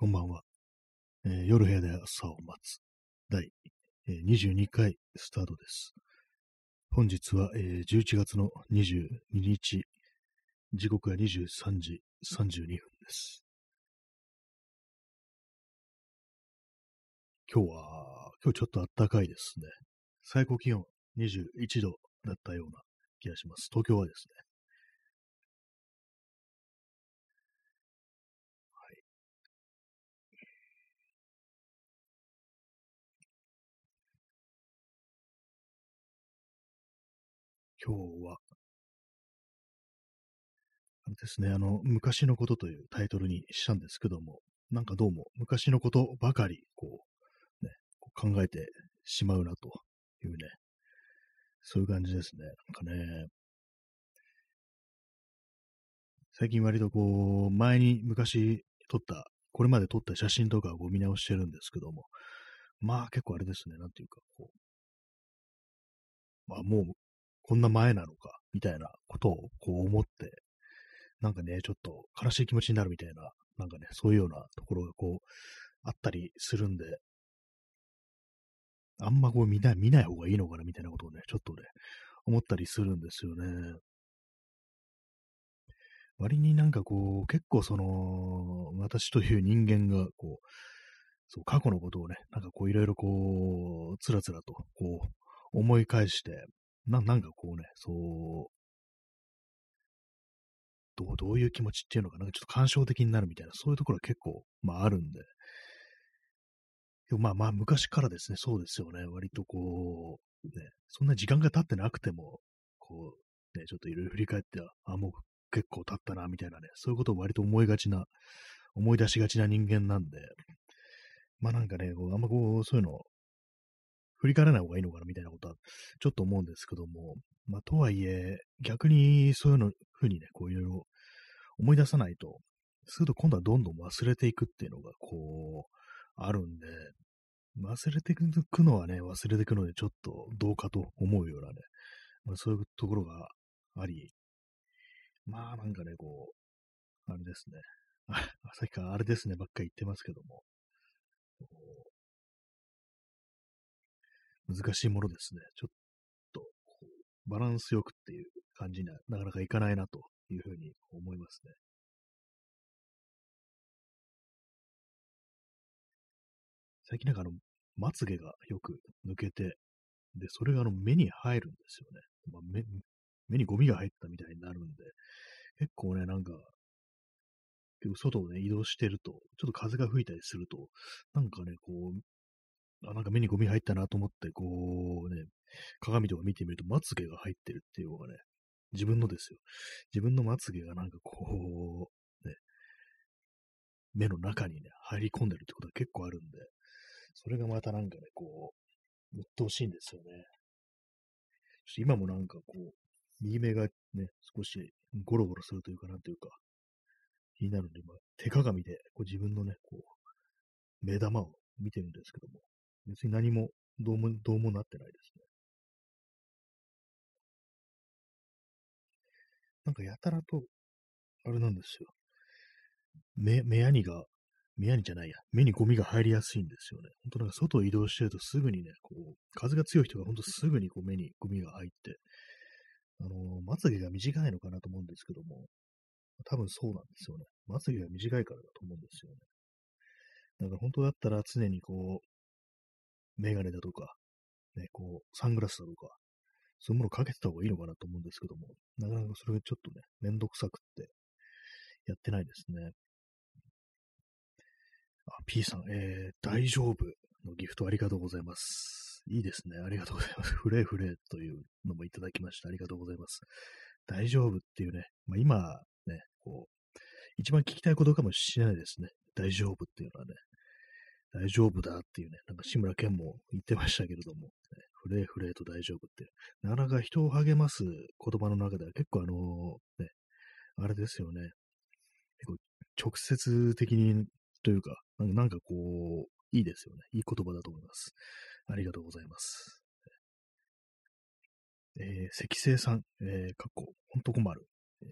こんばんは。えー夜部屋で朝を待つ。第、えー22回スタートです。本日は、えー11月の22日、時刻は23時32分です。今日は、今日ちょっと暖かいですね。最高気温21度だったような気がします。東京はですね。今日は、あれですね、あの、昔のことというタイトルにしたんですけども、なんかどうも昔のことばかり、こう、ね、こう考えてしまうなというね、そういう感じですね。なんかね、最近割とこう、前に昔撮った、これまで撮った写真とかを見直してるんですけども、まあ結構あれですね、なんていうか、こう、まあもうこんな前なのか、みたいなことをこう思って、なんかね、ちょっと悲しい気持ちになるみたいな、なんかね、そういうようなところがこう、あったりするんで、あんまこう見ない、見ない方がいいのかな、みたいなことをね、ちょっとね、思ったりするんですよね。割になんかこう、結構その、私という人間が、こう、そう、過去のことをね、なんかこういろいろこう、つらつらと、こう、思い返して、な、なんかこうね、そう、どう、どういう気持ちっていうのかなちょっと感傷的になるみたいな、そういうところは結構、まああるんで、でもまあまあ昔からですね、そうですよね、割とこう、ね、そんな時間が経ってなくても、こう、ね、ちょっといろいろ振り返って、あ、もう結構経ったな、みたいなね、そういうことを割と思いがちな、思い出しがちな人間なんで、まあなんかね、こうあんまこう、そういうの、振り返らない方がいいのかなみたいなことはちょっと思うんですけども、まあとはいえ、逆にそういうのふうにね、こういろいろ思い出さないと、すると今度はどんどん忘れていくっていうのがこう、あるんで、忘れていくのはね、忘れていくのでちょっとどうかと思うようなね、まあ、そういうところがあり、まあなんかね、こう、あれですね、あさっきからあれですねばっかり言ってますけども、難しいものですね。ちょっと、バランスよくっていう感じにはなかなかいかないなというふうに思いますね。最近なんかあの、まつげがよく抜けて、で、それがあの目に入るんですよね。まあ、目目にゴミが入ったみたいになるんで、結構ね、なんか、外をね、移動してると、ちょっと風が吹いたりすると、なんかね、こう、あ、なんか目にゴミ入ったなと思って、こうね、鏡とか見てみると、まつげが入ってるっていうのがね、自分のですよ。自分のまつげがなんかこう、ね、目の中にね、入り込んでるってことが結構あるんで、それがまたなんかね、こう、鬱陶しいんですよね。今もなんかこう、右目がね、少しゴロゴロするというかなんというか、気になるんで、今、手鏡でこう自分のね、こう、目玉を見てるんですけども、別に何も、どうも、どうもなってないですね。なんかやたらと、あれなんですよ。目、目やにが、目やにじゃないや、目にゴミが入りやすいんですよね。本当なんか外を移動してるとすぐにね、こう、風が強い人が本当すぐにこう目にゴミが入って、あのまつげが短いのかなと思うんですけども、多分そうなんですよね。まつげが短いからだと思うんですよね。だから本当だったら常にこう、メガネだとか、ね、こう、サングラスだとか、そういうものをかけてた方がいいのかなと思うんですけども、なかなかそれがちょっとね、めんどくさくって、やってないですね。あ、P さん、えー、大丈夫のギフトありがとうございます。いいですね。ありがとうございます。フレーフレーというのもいただきました。ありがとうございます。大丈夫っていうね、まあ、今、ね、こう、一番聞きたいことかもしれないですね。大丈夫っていうのはね、大丈夫だっていうね、なんか志村けんも言ってましたけれども、ね、フレーフレーと大丈夫って、なかなか人を励ます言葉の中では結構あの、ね、あれですよね、結構直接的にというか、なんかこう、いいですよね。いい言葉だと思います。ありがとうございます。えー、積星さん、えー、かっこ、ほんと困る、えー。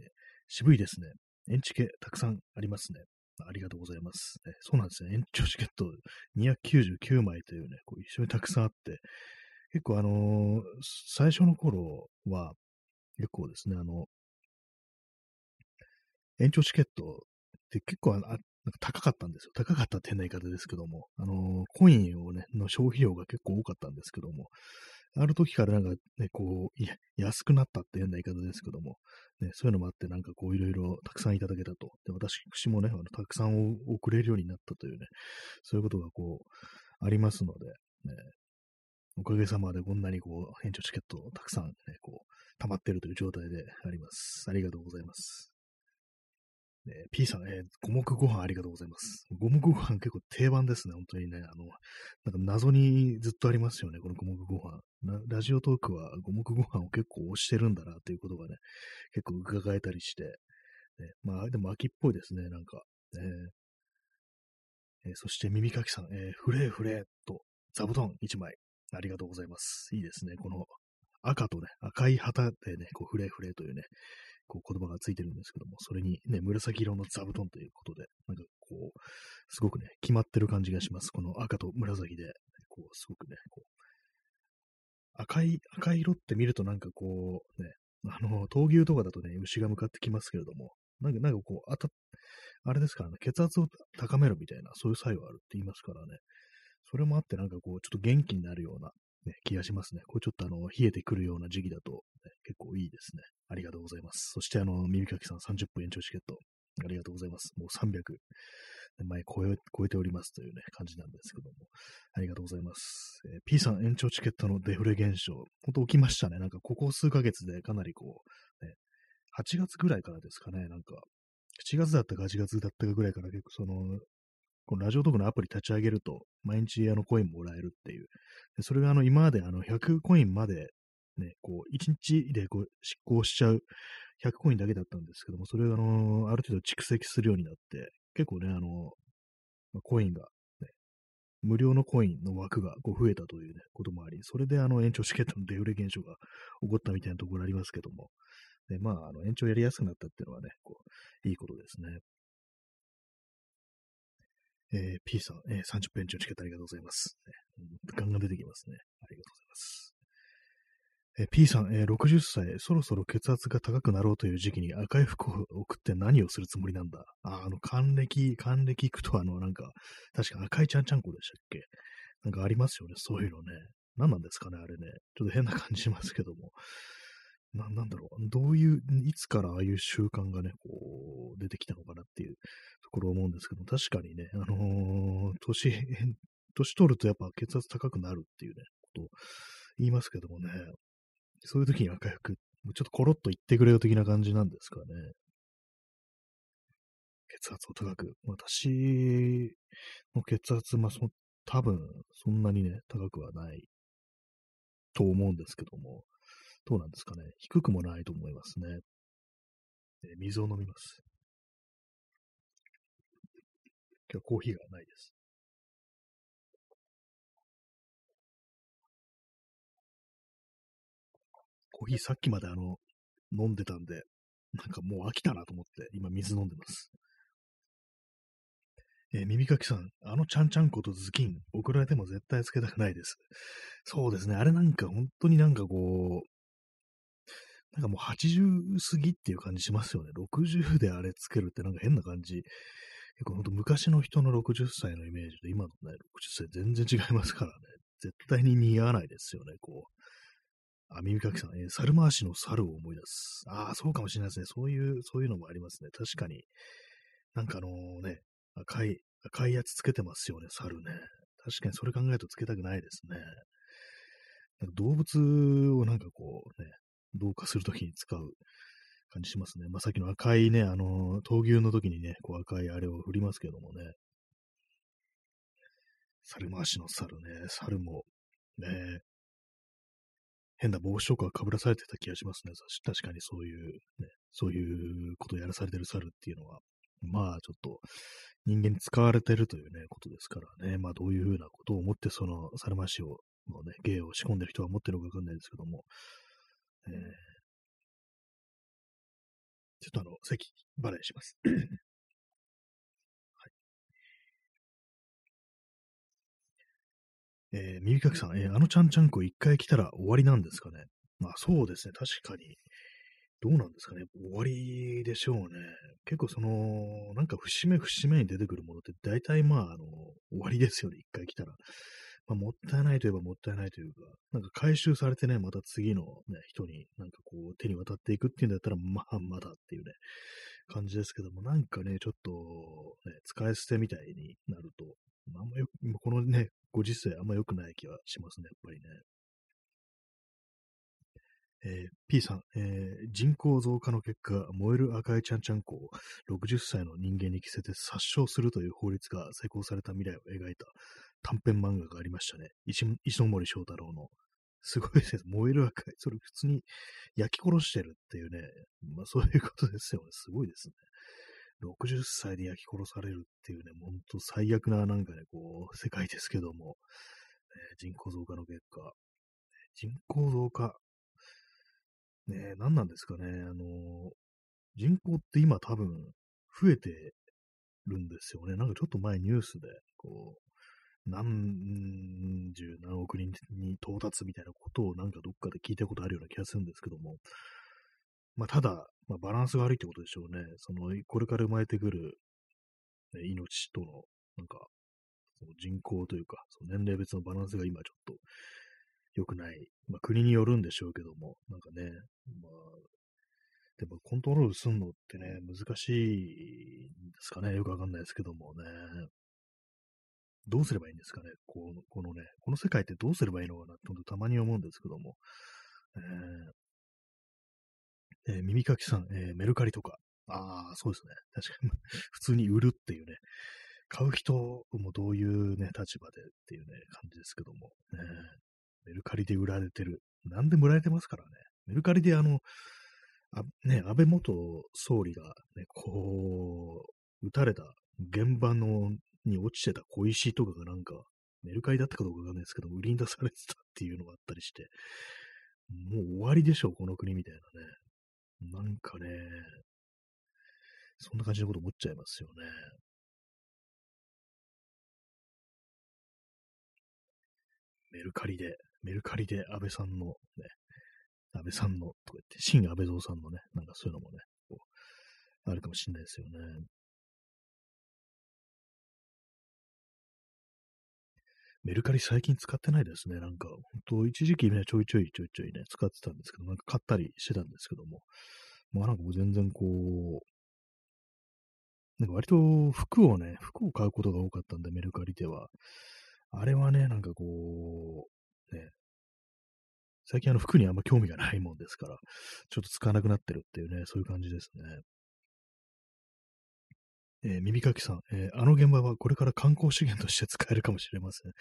渋いですね。エンチケたくさんありますね。ありがとうございます。ねそうなんですね。延長チケット299枚というね、こう一緒にたくさんあって、結構あのー最初の頃は、結構ですね、あの、延長チケットって結構あなんか高かったんですよ。高かったって変な言い方ですけども、あのーコインをね、の消費量が結構多かったんですけども、ある時からなんかね、こう、安くなったって変な言い方ですけども、ね、そういうのもあって、なんかこういろいろたくさんいただけたと。で、私もね、あのたくさん送れるようになったというね、そういうことがこう、ありますので、ね、おかげさまでこんなにこう、返聴チケットたくさんね、こう、溜まってるという状態であります。ありがとうございます。ね、P さん、えー五目ご飯ありがとうございます。五目ご飯結構定番ですね、本当にね。あの、なんか謎にずっとありますよね、この五目ご飯。ラジオトークは五目ご飯を結構推してるんだなということがね、結構伺えたりして、ね、まあ、でも秋っぽいですね、なんか。ねえーそして耳かきさん、えーフレーフレーと座布団1枚。ありがとうございます。いいですね。この赤とね、赤い旗でね、こうフレーフレーというね、こう言葉がついてるんですけども、それにね、紫色の座布団ということで、なんかこう、すごくね、決まってる感じがします。この赤と紫で、こう、すごくね、こう、赤い、赤い色って見るとなんかこう、ね、あの、闘牛とかだとね、牛が向かってきますけれども、なんか、なんかこう、あた、あれですからね、血圧を高めるみたいな、そういう作用あるって言いますからね、それもあってなんかこう、ちょっと元気になるような、ね、気がしますね。これちょっとあの、冷えてくるような時期だと、ね、結構いいですね。ありがとうございます。そしてあの、耳かきさん30分延長チケット、ありがとうございます。もう300、前超え、超えておりますというね、感じなんですけども。ありがとうございます。えー P さん延長チケットのデフレ現象、本当起きましたね。なんかここ数ヶ月でかなりこう、ね、8月ぐらいからですかね、なんか、7月だったか8月だったかぐらいから結構その、このラジオトークのアプリ立ち上げると、毎日あのコインもらえるっていう。でそれがあの今まであの100コインまで、ね、こう、1日でこう執行しちゃう100コインだけだったんですけども、それがあ、ある程度蓄積するようになって、結構ね、あの、まあコインが、ね、無料のコインの枠がこう増えたというね、こともあり、それであの延長チケットのデフレ現象が起こったみたいなところありますけども、で、まあ、あの延長やりやすくなったっていうのはね、こう、いいことですね。えー P さん、えー30分延長チケットありがとうございます。ねガンガン出てきますね。ありがとうございます。えー P さん、えー60歳、そろそろ血圧が高くなろうという時期に赤い服を送って何をするつもりなんだ？あ、あの、還暦、還暦行くとあの、なんか、確か赤いちゃんちゃんこでしたっけ？なんかありますよね、そういうのね。何なんですかね、あれね。ちょっと変な感じしますけども。な、なんだろう。どういう、いつからああいう習慣がね、こう、出てきたのかなっていうところを思うんですけども、確かにね、あのー年、年取るとやっぱ血圧高くなるっていうね、ことを言いますけどもね、そういう時に赤い服、ちょっとコロッと言ってくれよ的な感じなんですかね。血圧を高く。私の血圧、まあ、そ多分、そんなにね、高くはないと思うんですけども、どうなんですかね。低くもないと思いますね。え水を飲みます。今日はコーヒーがないです。コーヒーさっきまであの、飲んでたんで、なんかもう飽きたなと思って、今水飲んでます。えー耳かきさん、あのちゃんちゃんことズキン、送られても絶対つけたくないです。そうですね、あれなんか本当になんかこう、なんかもう80過ぎっていう感じしますよね。60であれつけるってなんか変な感じ。結構ほんと昔の人の60歳のイメージと今のね、60歳全然違いますからね。絶対に似合わないですよね、こう。あ、耳かきさん、えー猿回しの猿を思い出す。ああ、そうかもしれないですね。そういう、そういうのもありますね。確かに。なんかあのね、赤い、赤いやつつけてますよね、猿ね。確かにそれ考えるとつけたくないですね。なんか動物をなんかこうね、同化するときに使う感じしますね。まあ、さっきの赤いね、あの、闘牛の時にね、こう赤いあれを振りますけどもね。猿回しの猿ね、猿も、ね、変な帽子とか被らされてた気がしますね。確かにそういう、ね、そういうことをやらされてる猿っていうのは、まあちょっと人間に使われてるというね、ことですからね。まあどういうふうなことを思ってその猿回しを、のね、芸を仕込んでる人は思ってるのかわかんないですけども、え、ちょっとあの、席バレーします。はい、えー、耳かきさん、えー、あのちゃんちゃんこ一回来たら終わりなんですかね？まあそうですね、確かに。どうなんですかね？終わりでしょうね。結構その、なんか節目節目に出てくるものって大体まあ、あの、終わりですよね。一回来たら。まあ、もったいないといえばもったいないというか、なんか回収されてね、また次のね、人になんかこう手に渡っていくっていうんだったら、まあまだっていうね、感じですけども、なんかね、ちょっと、ね、使い捨てみたいになると、あんまよ、このね、ご時世あんま良くない気はしますね、やっぱりね。えー、P さん、えー、人口増加の結果、燃える赤いちゃんちゃんこを60歳の人間に着せて殺傷するという法律が施行された未来を描いた短編漫画がありましたね。石森章太郎の。すごいですね。燃える赤い。それ普通に焼き殺してるっていうね。まあそういうことですよね。すごいですね。60歳で焼き殺されるっていうね、ほんと最悪ななんかね、こう、世界ですけども、え人口増加の結果、人口増加、ねえ、何なんですかね、あの、人口って今多分増えてるんですよね。なんかちょっと前ニュースで、こう、何十何億人に到達みたいなことをなんかどっかで聞いたことあるような気がするんですけども、まあ、ただ、まあ、バランスが悪いってことでしょうね。その、これから生まれてくる、命との、なんか、その人口というか、その年齢別のバランスが今ちょっと良くない。まあ、国によるんでしょうけども、なんかね、まあ、でもコントロールするのってね、難しいんですかね。よくわかんないですけどもね。どうすればいいんですかね？このこのね、この世界ってどうすればいいのかなってたまに思うんですけども。えーえー、耳かきさん、えー、メルカリとか。ああ、そうですね。確かに、普通に売るっていうね。買う人もどういうね、立場でっていうね、感じですけども。ね、メルカリで売られてる。何でも売られてますからね。メルカリであの、あね、安倍元総理がね、こう、撃たれた現場のに落ちてた小石とかがなんか、メルカリだったかどうかわかんないですけど、売りに出されてたっていうのがあったりして、もう終わりでしょう、この国みたいなね。なんかね、そんな感じのこと思っちゃいますよね。メルカリで、メルカリで安倍さんのね、安倍さんのとか言って、新安倍蔵さんのね、なんかそういうのもね、あるかもしれないですよね。メルカリ最近使ってないですね。なんか、本当一時期ね、ちょいちょいちょいちょいね、使ってたんですけど、なんか買ったりしてたんですけども、まあなんかもう全然こう、なんか割と服をね、服を買うことが多かったんで、メルカリでは。あれはね、なんかこう、ね、最近あの服にあんま興味がないもんですから、ちょっと使わなくなってるっていうね、そういう感じですね。えー、耳かきさん、えー、あの現場はこれから観光資源として使えるかもしれません。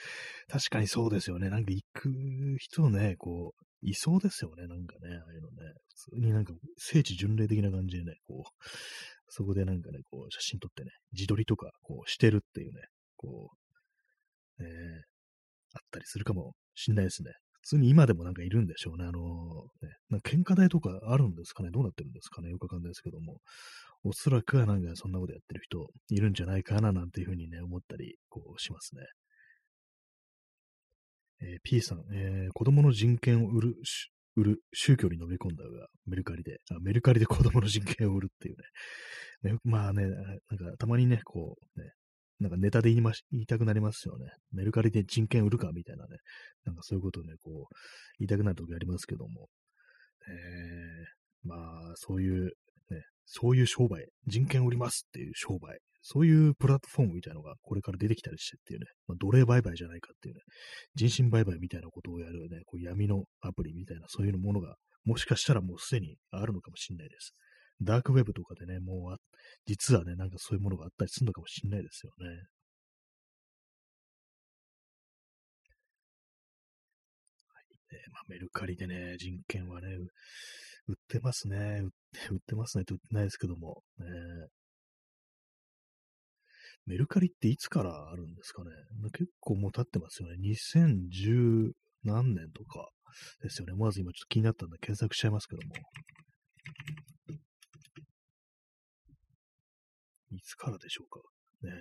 確かにそうですよね。なんか行く人ね、こう、いそうですよね。なんかね、ああいうのね。普通になんか聖地巡礼的な感じでね、こう、そこでなんかね、こう、写真撮ってね、自撮りとか、こう、してるっていうね、こう、えー、あったりするかもしんないですね。普通に今でもなんかいるんでしょうね。あのー、ね、なんか喧嘩台とかあるんですかね？どうなってるんですかね？よくわかんないですけども。おそらくはなんかそんなことやってる人いるんじゃないかななんていうふうにね、思ったり、こうしますね。えー、P さん、えー、子供の人権を売る、売る宗教に飲み込んだが、メルカリで、あメルカリで 子供の人権を売るっていうね。ねまあね、なんかたまにね、こう、ね、なんかネタで言いまし、言いたくなりますよね。メルカリで人権売るかみたいなね。なんかそういうことをね、こう、言いたくなる時ありますけども。えー、まあ、そういうね、そういう商売、人権売りますっていう商売、そういうプラットフォームみたいなのがこれから出てきたりしてっていうね、まあ、奴隷売買じゃないかっていうね、人身売買みたいなことをやるね、こう闇のアプリみたいなそういうものが、もしかしたらもうすでにあるのかもしれないです。ダークウェブとかでね、もう実はね、なんかそういうものがあったりするのかもしれないですよね。はいまあ、メルカリでね、人権はね、売ってますね。売って、売ってますねって売ってないですけども。ね、メルカリっていつからあるんですかね結構もう経ってますよね。2010何年とかですよね。まず今ちょっと気になったんで検索しちゃいますけども。いつからでしょうか。ね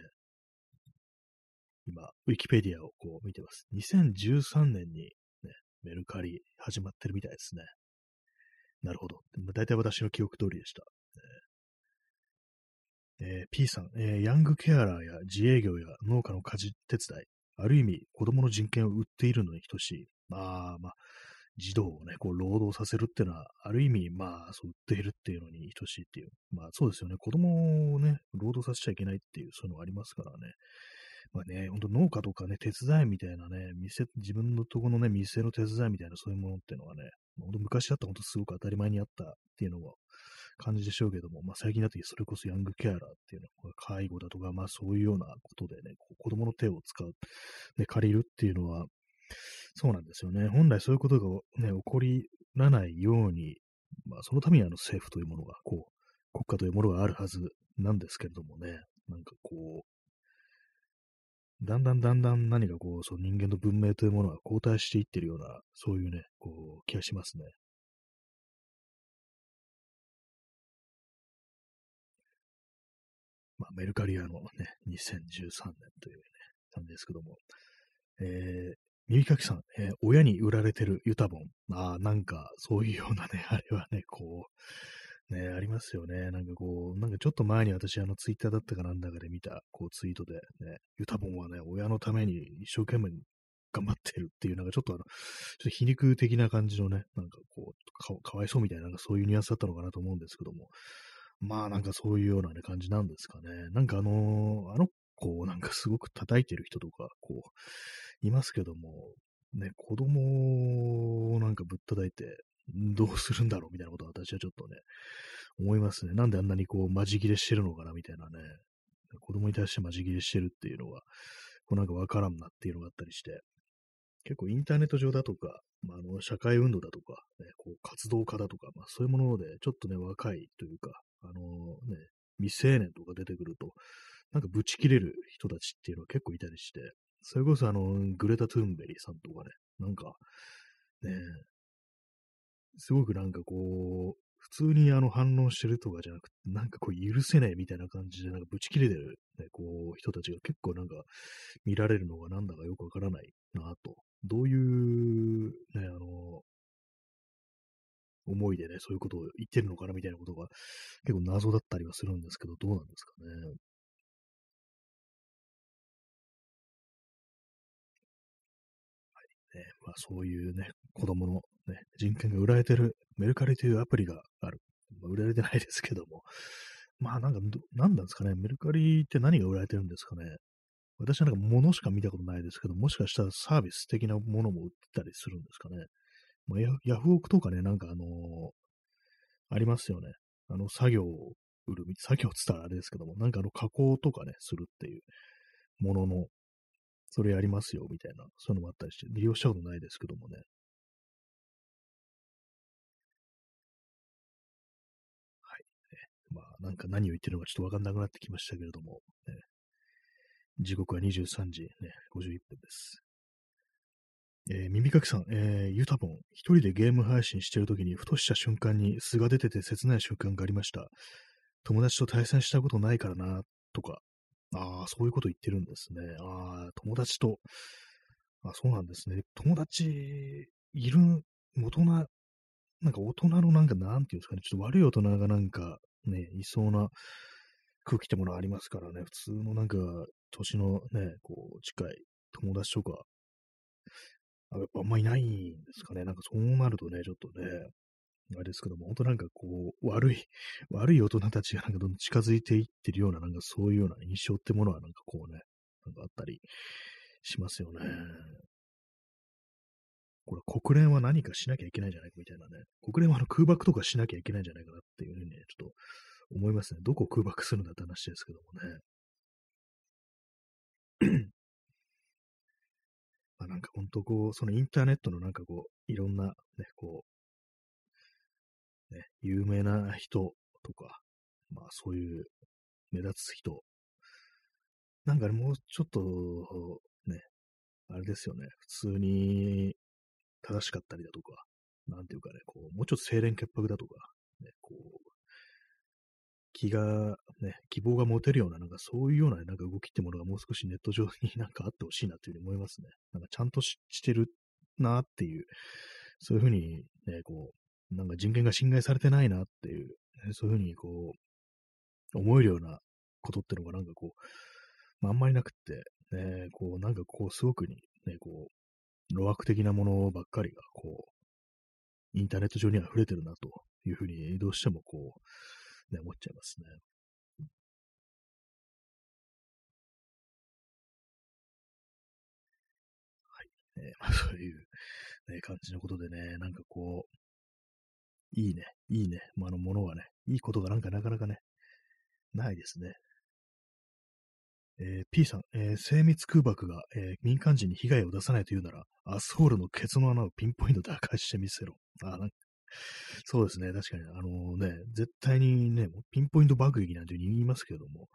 今、今、ウィキペディアをこう見てます。2013年に、ね、メルカリ始まってるみたいですね。なるほど。大体私の記憶通りでした。えー、P さん、えー、ヤングケアラーや自営業や農家の家事手伝い、ある意味子供の人権を売っているのに等しい。まあまあ、児童をね、こう労働させるっていうのは、ある意味、まあ、そう売っているっていうのに等しいっていう。まあそうですよね。子供をね、労働させちゃいけないっていう、そういうのがありますからね。まあね、ほんと農家とかね、手伝いみたいなね、店、自分のとこのね、店の手伝いみたいなそういうものっていうのはね、ほんと昔だったらほんとすごく当たり前にあったっていうのは感じでしょうけども、まあ最近だとそれこそヤングケアラーっていうのは、介護だとか、まあそういうようなことでね、こう子供の手を使う、ね、借りるっていうのは、そうなんですよね。本来そういうことがね、起こりらないように、まあそのためにあの政府というものが、こう、国家というものがあるはずなんですけれどもね、なんかこう、だんだんだんだん何かこう、その人間の文明というものが後退していってるような、そういうね、こう、気がしますね。まあ、メルカリアのね、2013年というね、感じですけども、えー、耳かきさん、えー、親に売られてるユタボン。ああ、なんか、そういうようなね、あれはね、こう、ね、ありますよね。なんかこう、なんかちょっと前に私、あの、ツイッターだったかなんだかで見た、こう、ツイートで、ね、ユタボンはね、親のために一生懸命頑張ってるっていう、なんかちょっとあの、ちょっと皮肉的な感じのね、なんかこうか、わいそうみたいな、なんかそういうニュアンスだったのかなと思うんですけども、まあなんかそういうようなね、感じなんですかね。なんかあのー、あの子をなんかすごく叩いてる人とか、こう、いますけども、ね、子供をなんかぶったたいて、どうするんだろうみたいなことは私はちょっとね、思いますね。なんであんなにこう、まじ切れしてるのかなみたいなね。子供に対してまじ切れしてるっていうのが、こうなんかわからんなっていうのがあったりして、結構インターネット上だとか、まあ、あの社会運動だとか、ね、こう活動家だとか、まあ、そういうもので、ちょっとね、若いというか、あのね、未成年とか出てくると、なんかブチ切れる人たちっていうのは結構いたりして、それこそあの、グレタ・トゥーンベリーさんとかね、なんか、ね、すごくなんかこう、普通にあの反応してるとかじゃなくて、なんかこう許せないみたいな感じで、なんかブチ切れてる、ね、こう人たちが結構なんか見られるのがなんだかよくわからないなと。どういう、ね、あの、思いでね、そういうことを言ってるのかなみたいなことが結構謎だったりはするんですけど、どうなんですかね。はいね、まあ、そういうね、子供の、ね、人権が売られてるメルカリというアプリがある。まあ、売られてないですけども。まあなんか、なんなんですかね。メルカリって何が売られてるんですかね。私はなんか物しか見たことないですけど、もしかしたらサービス的なものも売ってたりするんですかね。まあ、ヤヤフオクとかね、なんかあのー、ありますよね。あの、作業を売る、作業って言ったらあれですけども、なんかあの、加工とかね、するっていうもののそれやりますよ、みたいな、そういうのもあったりして、利用したことないですけどもね。なんか何を言ってるのかちょっとわかんなくなってきましたけれども、ね、時刻は23時、ね、51分です。えー、耳かきさん、えー、ユタボン、一人でゲーム配信してるときに、ふとした瞬間に素が出てて切ない瞬間がありました。友達と対戦したことないからな、とか、ああ、そういうこと言ってるんですね。ああ、友達と、あそうなんですね。友達、いる、大人、なんか大人のなんか、なんていうんですかね、ちょっと悪い大人がなんか、ね、いそうな空気ってものありますからね、普通のなんか、年のね、こう、近い友達とか、あやっぱあんまいないんですかね。なんかそうなるとね、ちょっとね、あれですけども、本当なんかこう、悪い、悪い大人たちがなんかどんどん近づいていってるような、なんかそういうような印象ってものはなんかこうね、なんかあったりしますよね。これ国連は何かしなきゃいけないんじゃないかみたいなね。国連はあの空爆とかしなきゃいけないんじゃないかなっていうふうにね、ちょっと思いますね。どこ空爆するんだって話ですけどもね。まあなんか本当こう、そのインターネットのなんかこう、いろんなね、こう、ね、有名な人とか、まあそういう目立つ人、なんかね、もうちょっと、ね、あれですよね、普通に正しかったりだとか、なんていうかね、こう、もうちょっと清廉潔白だとか、ね、こう、気が、ね、希望が持てるような、なんかそういうような、なんか動きってものがもう少しネット上になんかあってほしいなというふうに思いますね。なんかちゃんとしてるなっていう、そういうふうにね、こう、なんか人権が侵害されてないなっていう、そういうふうにこう、思えるようなことってのがなんかこう、まあ、あんまりなくって、ね、こう、なんかこう、すごくに、ね、こう、路悪的なものばっかりが、こう、インターネット上には溢れてるなというふうに、どうしてもこう、ね、思っちゃいますね。はい。えー、まあ、そういう、ね、感じのことでね、なんかこう、いいね、いいね、まあ、のものがね、いいことがなんかなかなかね、ないですね。えー、P さん、えー、精密空爆が、えー、民間人に被害を出さないというなら、アスホールのケツの穴をピンポイントで破壊してみせろ。あなんそうですね、確かに、あのね、絶対にね、ピンポイント爆撃なんて言いますけども、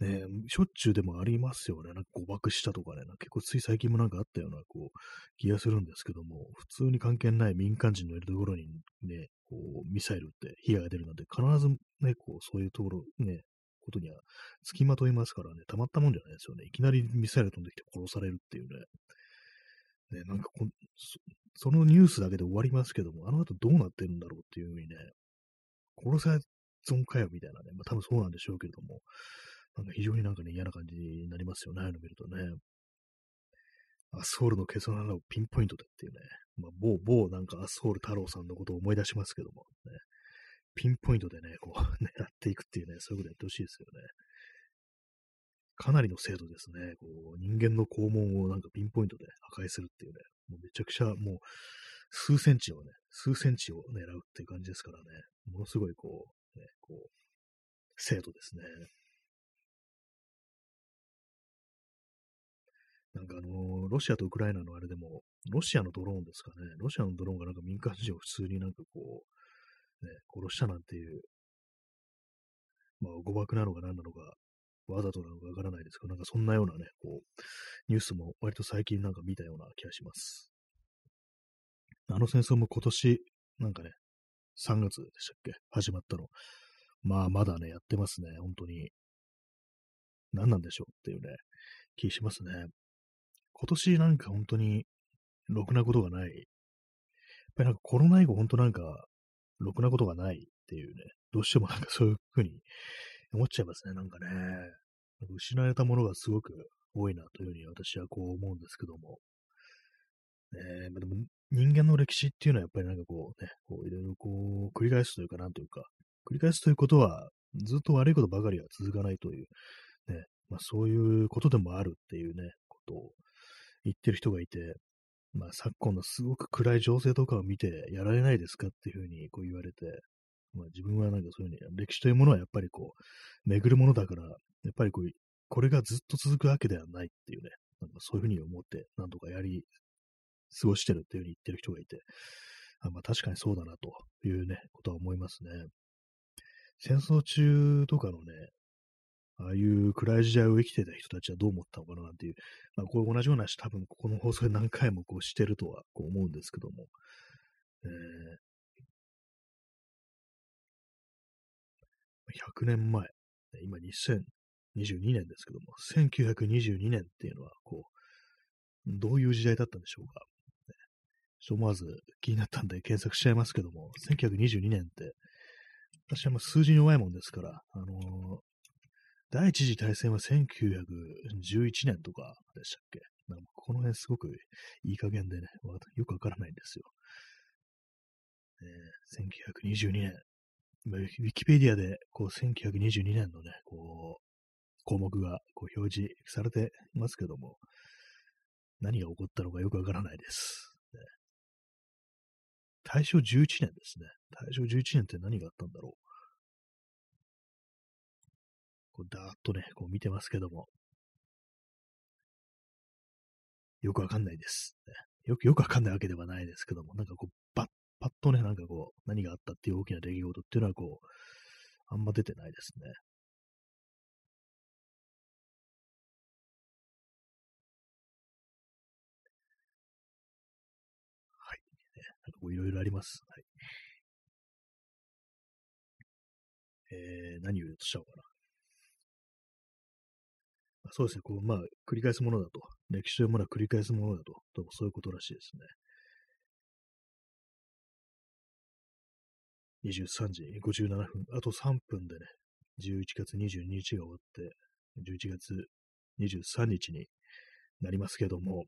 ね、しょっちゅうでもありますよね。なんか誤爆したとかね、結構つい最近もなんかあったような、こう、気がするんですけども、普通に関係ない民間人のいるところにね、こう、ミサイルって被害が出るなんて、必ずね、こう、そういうところ、ね、ことには付きまといますからね、たまったもんじゃないですよね。いきなりミサイル飛んできて殺されるっていうね。ね、なんかこそ、そのニュースだけで終わりますけども、あの後どうなってるんだろうっていうふうにね、殺され損かよみたいなね、まあ多分そうなんでしょうけれども、なんか非常になんかね、嫌な感じになりますよね、あの見るとね。アスホールのケツの穴をピンポイントでっていうね、まあ、某、某なんかアスホール太郎さんのことを思い出しますけども、ね、ピンポイントでね、こう、狙っていくっていうね、そういうことやってほしいですよね。かなりの精度ですね。こう、人間の肛門をなんかピンポイントで破壊するっていうね、もうめちゃくちゃもう、数センチをね、数センチを狙うっていう感じですからね、ものすごいこう、ね、こう、精度ですね。なんかあの、ロシアとウクライナのあれでも、ロシアのドローンですかね。ロシアのドローンがなんか民間人を普通になんかこう、ね、殺したなんていう、まあ誤爆なのか何なのか、わざとなのかわからないですけど、なんかそんなようなね、こう、ニュースも割と最近なんか見たような気がします。あの戦争も今年、なんかね、3月でしたっけ始まったの。まあまだね、やってますね、本当に。何なんでしょうっていうね、気しますね。今年なんか本当に、ろくなことがない。やっぱりなんかコロナ以降本当なんか、ろくなことがないっていうね、どうしてもなんかそういうふうに思っちゃいますね、なんかね。失われたものがすごく多いなというふうに私はこう思うんですけども。ね、でも人間の歴史っていうのはやっぱりなんかこうね、こういろいろこう繰り返すというかなんというか、繰り返すということはずっと悪いことばかりは続かないという、ね、まあそういうことでもあるっていうね、ことを言ってる人がいて、まあ、昨今のすごく暗い情勢とかを見てやられないですかっていうふうにこう言われて、まあ、自分はなんかそういうふうに、歴史というものはやっぱりこう、巡るものだから、やっぱりこう、これがずっと続くわけではないっていうね、なんかそういうふうに思って、なんとかやり、過ごしてるっていうふうに言ってる人がいて、あまあ確かにそうだなというね、ことは思いますね。戦争中とかのね、ああいう暗い時代を生きてた人たちはどう思ったのかななんていう、まあ、これ同じような話、多分ここの放送で何回もこうしてるとはこう思うんですけども、えー、100年前、今2022年ですけども、1922年っていうのは、こう、どういう時代だったんでしょうか。ちょ思わず気になったんで検索しちゃいますけども、1922年って、私はまあ数字に弱いもんですから、あのー、第一次大戦は1911年とかでしたっけ？なんかこの辺すごくいい加減でね、よくわからないんですよ。えー、1922年。ウィキペディアでこう1922年のね、こう、項目がこう表示されていますけども、何が起こったのかよくわからないです。ね、大正11年ですね。大正11年って何があったんだろう？こうだーっとね、こう見てますけども、よくわかんないです、よく、よくわかんないわけではないですけども、なんかこう、バッ、パッとね、なんかこう、何があったっていう大きな出来事っていうのはこう、あんま出てないですね。はい。ね、なんかこういろいろあります。はい。えー、何を言うとしちゃおうかな。そうですね、こう、まあ、繰り返すものだと。歴史というものは繰り返すものだと。どうもそういうことらしいですね。23時57分、あと3分でね、11月22日が終わって、11月23日になりますけども、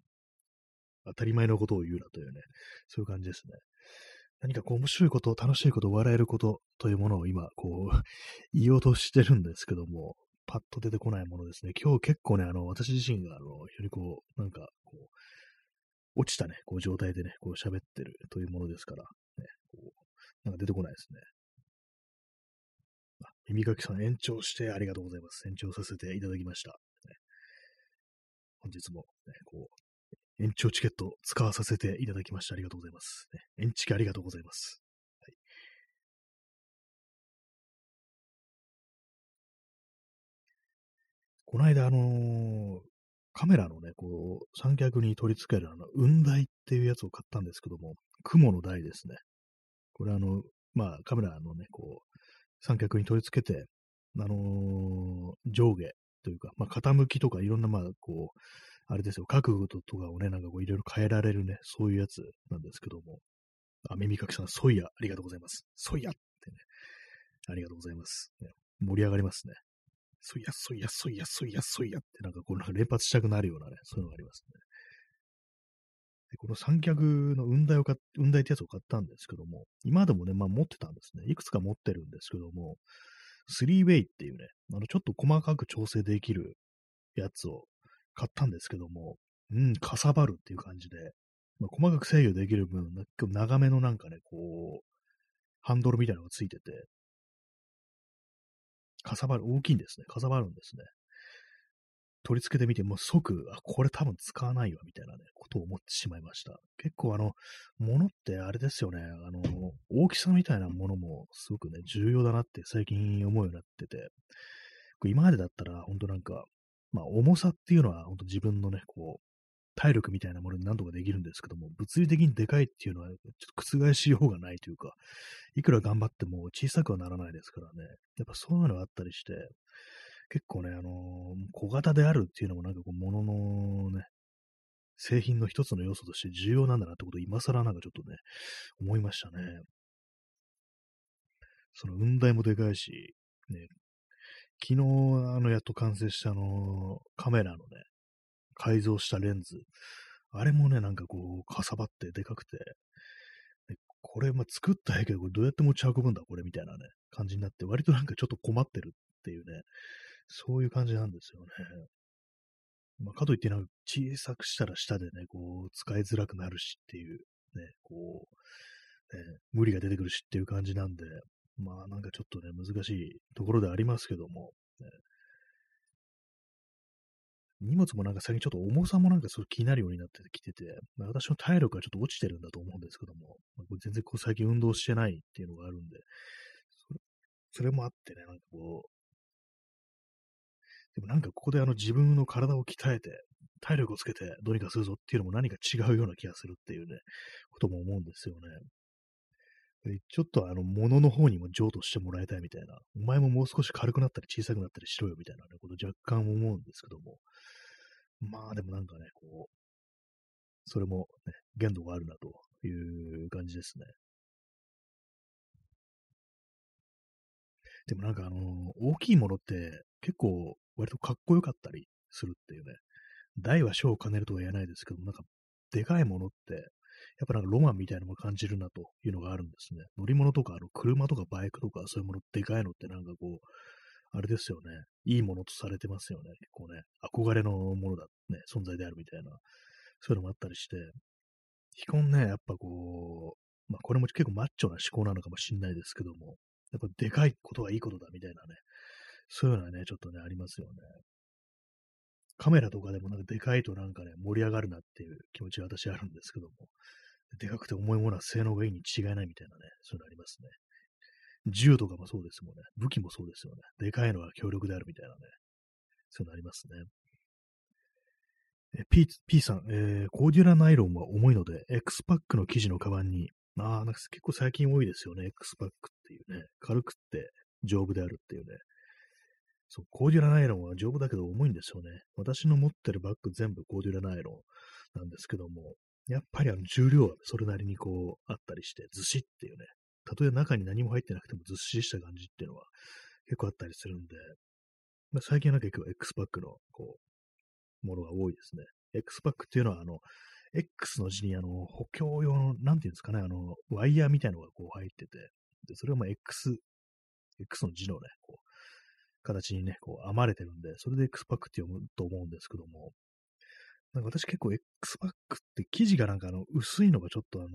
当たり前のことを言うなというね、そういう感じですね。何かこう面白いこと、楽しいこと、笑えることというものを今、こう、言おうとしてるんですけども、パッと出てこないものですね。今日結構ね、あの、私自身が、あの、非常にこう、なんか、こう、落ちたね、こう状態でね、こう喋ってるというものですから、ね、こう、なんか出てこないですね。あ、耳かきさん延長してありがとうございます。延長させていただきました。ね、本日も、ね、こう、延長チケット使わさせていただきましてありがとうございます。ね、延チケありがとうございます。この間、あのー、カメラのね、こう、三脚に取り付けるあの、雲台っていうやつを買ったんですけども、雲の台ですね。これあの、まあ、カメラのね、こう、三脚に取り付けて、あのー、上下というか、まあ、傾きとかいろんな、まあ、こう、あれですよ、角度とかをね、なんかこういろいろ変えられるね、そういうやつなんですけども。あ、耳かきさん、ソイヤ、ありがとうございます。ソイヤってね、ありがとうございます。盛り上がりますね。ソイヤ、ソイヤ、ソイヤ、ソイヤ、ソイヤってなんかこう連発したくなるようなね、そういうのがありますね。でこの三脚の雲台を買雲台ってやつを買ったんですけども、今でもね、まあ持ってたんですね。いくつか持ってるんですけども、スリーウェイっていうね、あの、ちょっと細かく調整できるやつを買ったんですけども、うん、かさばるっていう感じで、まあ、細かく制御できる分、長めのなんかね、こう、ハンドルみたいなのがついてて、かさばる、大きいんですね。かさばるんですね。取り付けてみて、もう即、あ、これ多分使わないわ、みたいなね、ことを思ってしまいました。結構あの、ものってあれですよね、あの、大きさみたいなものもすごくね、重要だなって最近思うようになってて、今までだったら、本当なんか、まあ、重さっていうのは、本当自分のね、こう、体力みたいなものに何とかできるんですけども、物理的にでかいっていうのは、ちょっと覆しようがないというか、いくら頑張っても小さくはならないですからね。やっぱそういうのがあったりして、結構ね、あのー、小型であるっていうのもなんかこう、もののね、製品の一つの要素として重要なんだなってことを今更なんかちょっとね、思いましたね。その雲台もでかいし、ね、昨日、あの、やっと完成したあの、カメラのね、改造したレンズ。あれもね、なんかこう、かさばってでかくて、これ、まあ、作ったんやけど、これどうやって持ち運ぶんだ、これ、みたいなね、感じになって、割となんかちょっと困ってるっていうね、そういう感じなんですよね。まあ、かといって、なんか小さくしたら下でね、こう、使いづらくなるしっていう、ね、こう、ね、無理が出てくるしっていう感じなんで、まあなんかちょっとね、難しいところでありますけども、ね、荷物もなんか最近ちょっと重さもなんかすごい気になるようになってきてて、まあ、私の体力がちょっと落ちてるんだと思うんですけども、まあ、全然こう最近運動してないっていうのがあるんで、それそれもあってね、なんかこう、でもなんかここであの自分の体を鍛えて、体力をつけてどうにかするぞっていうのも何か違うような気がするっていうね、ことも思うんですよね。ちょっとあの、物の方にも譲渡してもらいたいみたいな、お前ももう少し軽くなったり小さくなったりしろよみたいな、ね、こと若干思うんですけども、まあでもなんかね、こう、それもね、限度があるなという感じですね。でもなんかあの、大きいものって結構割とかっこよかったりするっていうね、大は小を兼ねるとは言えないですけども、なんかでかいものってやっぱなんかロマンみたいなのも感じるなというのがあるんですね。乗り物とか、あの、車とかバイクとか、そういうもの、でかいのってなんかこう、あれですよね。いいものとされてますよね。結構ね、憧れのものだ、ね、存在であるみたいな、そういうのもあったりして、基本ね、やっぱこう、まあこれも結構マッチョな思考なのかもしんないですけども、やっぱでかいことはいいことだみたいなね、そういうのはね、ちょっとね、ありますよね。カメラとかでもなんかでかいとなんかね、盛り上がるなっていう気持ちが私あるんですけども、でかくて重いものは性能がいいに違いないみたいなね、そういうのありますね。銃とかもそうですもんね。武器もそうですよね。でかいのは強力であるみたいなね。そういうのありますね。え P, P さん、えー、コーデュラナイロンは重いので、X パックの生地のカバンに、ああ、なんか結構最近多いですよね。X パックっていうね。軽くって丈夫であるっていうね。そう、コーデュラナイロンは丈夫だけど重いんですよね。私の持ってるバッグ全部コーデュラナイロンなんですけども、やっぱりあの重量はそれなりにこうあったりして、ずしっていうね、たとえ中に何も入ってなくてもずっしりした感じっていうのは結構あったりするんで、まあ、最近は結構 X パックのこう、ものが多いですね。X パックっていうのはあの、X の字にあの補強用の、なんていうんですかね、あの、ワイヤーみたいなのがこう入ってて、で、それをまあ X、X の字のね、こう、形にね、こう編まれてるんで、それで X パックって読むと思うんですけども、なんか私結構 X パックって生地がなんかあの薄いのがちょっとあの、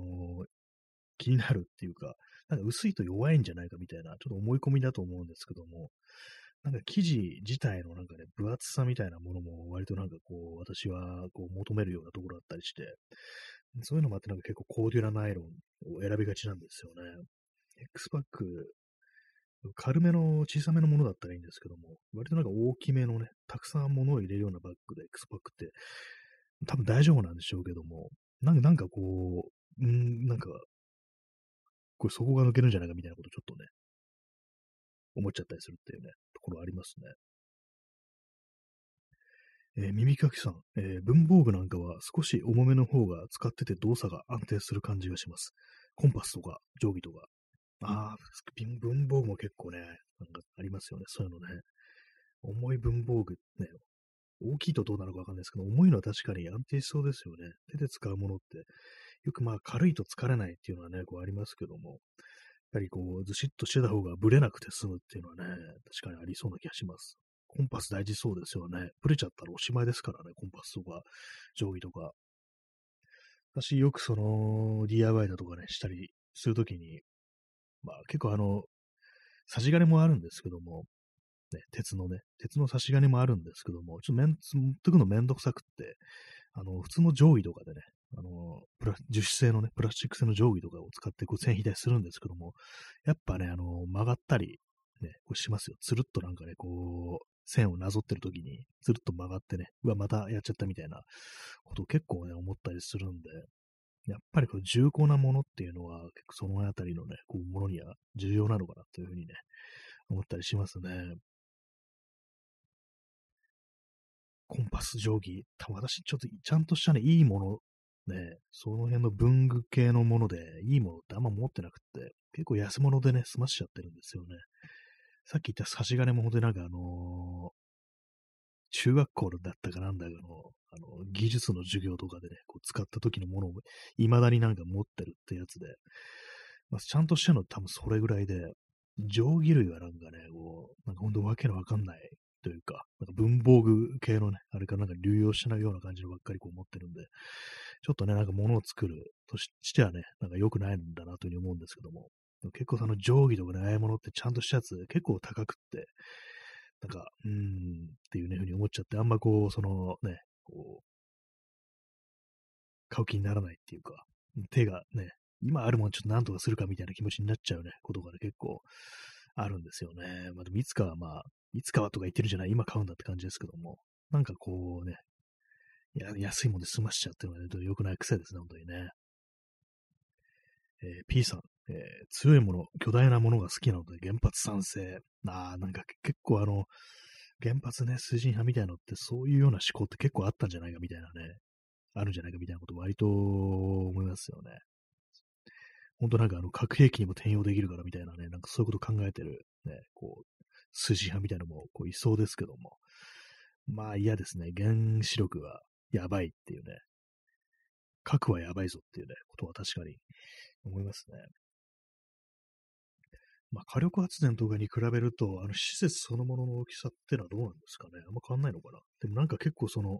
気になるっていうか、なんか薄いと弱いんじゃないかみたいな、ちょっと思い込みだと思うんですけども、なんか生地自体のなんかね、分厚さみたいなものも割となんかこう、私はこう求めるようなところだったりして、そういうのもあってなんか結構コーデュラナイロンを選びがちなんですよね。X パック、軽めの小さめのものだったらいいんですけども、割となんか大きめのね、たくさん物を入れるようなバッグで X パックって多分大丈夫なんでしょうけども、なんかなんかこう、んなんか、これそこが抜けるんじゃないかみたいなことちょっとね、思っちゃったりするっていうね、ところありますね。えー、耳かきさん、えー、文房具なんかは少し重めの方が使ってて動作が安定する感じがします。コンパスとか定規とか。ああ、文房具も結構ね、なんかありますよね。そういうのね。重い文房具ね、大きいとどうなのかわかんないですけど、重いのは確かに安定しそうですよね。手で使うものって、よくまあ軽いと疲れないっていうのはね、こうありますけども、やはりこう、ずしっとしてた方がブレなくて済むっていうのはね、確かにありそうな気がします。コンパス大事そうですよね。ブレちゃったらおしまいですからね、コンパスとか、定規とか。私よくその DIY だとかね、したりするときに、まあ結構あの、差し金もあるんですけども、ね、鉄のね、鉄の差し金もあるんですけども、ちょっとめん、持ってくのめんどくさくって、あの、普通の定規とかでね、あの、プラ樹脂製のね、プラスチック製の定規とかを使ってこう線引いたりするんですけども、やっぱね、あの、曲がったり、ね、こうしますよ。つるっとなんかね、こう、線をなぞってる時に、つるっと曲がってね、うわ、またやっちゃったみたいなことを結構ね、思ったりするんで、やっぱりこう重厚なものっていうのは、結構そのあたりのね、こう、ものには重要なのかなというふうにね、思ったりしますね。コンパス定規、多分私、ちょっとちゃんとしたね、いいもの、ね、その辺の文具系のもので、いいものってあんま持ってなくって、結構安物でね、済ましちゃってるんですよね。さっき言った差し金もほんとなんかあのー、中学校だったかなんだかの、あの、技術の授業とかでね、こう使った時のものを未だになんか持ってるってやつで、まあ、ちゃんとしたの多分それぐらいで、定規類はなんかね、こう、なんかほんとわけのわかんないというか、なんか文房具系のね、あれからなんか流用しないような感じのばっかりこう持ってるんで、ちょっとね、なんか物を作るとしてはね、なんか良くないんだなというふうに思うんですけども、も結構その定規とかね、ああいうものってちゃんとしたやつ結構高くって、なんか、うーんっていうね、ふうに思っちゃって、あんまこう、そのね、こう、買う気にならないっていうか、手がね、今あるもんちょっと何とかするかみたいな気持ちになっちゃうね、ことがね、結構あるんですよね。まあ、でもいつかはまあ、いつかはとか言ってるじゃない、今買うんだって感じですけども、なんかこうね、や安いもんで済ましちゃってるのは、ね、良くない癖ですね、本当にね。えー、P さん、えー、強いもの、巨大なものが好きなので原発賛成。ああ、なんか結構あの、原発ね、推進派みたいなのってそういうような思考って結構あったんじゃないかみたいなね、あるんじゃないかみたいなこと割と思いますよね。本当なんかあの核兵器にも転用できるからみたいなね、なんかそういうこと考えてる、ね、こう、推進派みたいなのもこういそうですけども、まあ嫌ですね。原子力はやばいっていうね、核はやばいぞっていうね、ことは確かに思いますね。まあ、火力発電とかに比べると、あの施設そのものの大きさってのはどうなんですかね。あんま変わんないのかな。でもなんか結構その、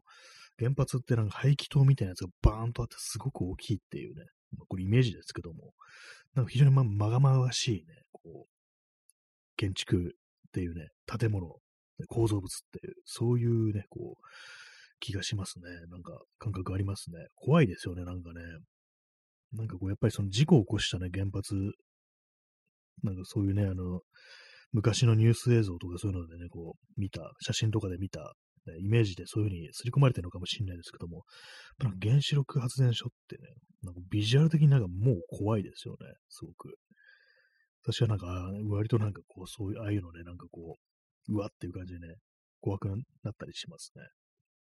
原発ってなんか排気筒みたいなやつがバーンとあってすごく大きいっていうね、まあ、これイメージですけども、なんか非常にままがまがしいね、こう、建築っていうね、建物、構造物っていう、そういうね、こう、気がしますね。なんか感覚ありますね。怖いですよね、なんかね。なんかこう、やっぱりその事故を起こしたね、原発、なんかそういうね、あの、昔のニュース映像とかそういうのでね、こう、見た、写真とかで見た、ね、イメージでそういう風に刷り込まれてるのかもしれないですけども、なんか原子力発電所ってね、なんかビジュアル的になんかもう怖いですよね、すごく。私はなんか、割となんかこう、そういう、ああいうのね、なんかこう、うわっていう感じでね、怖くなったりしますね。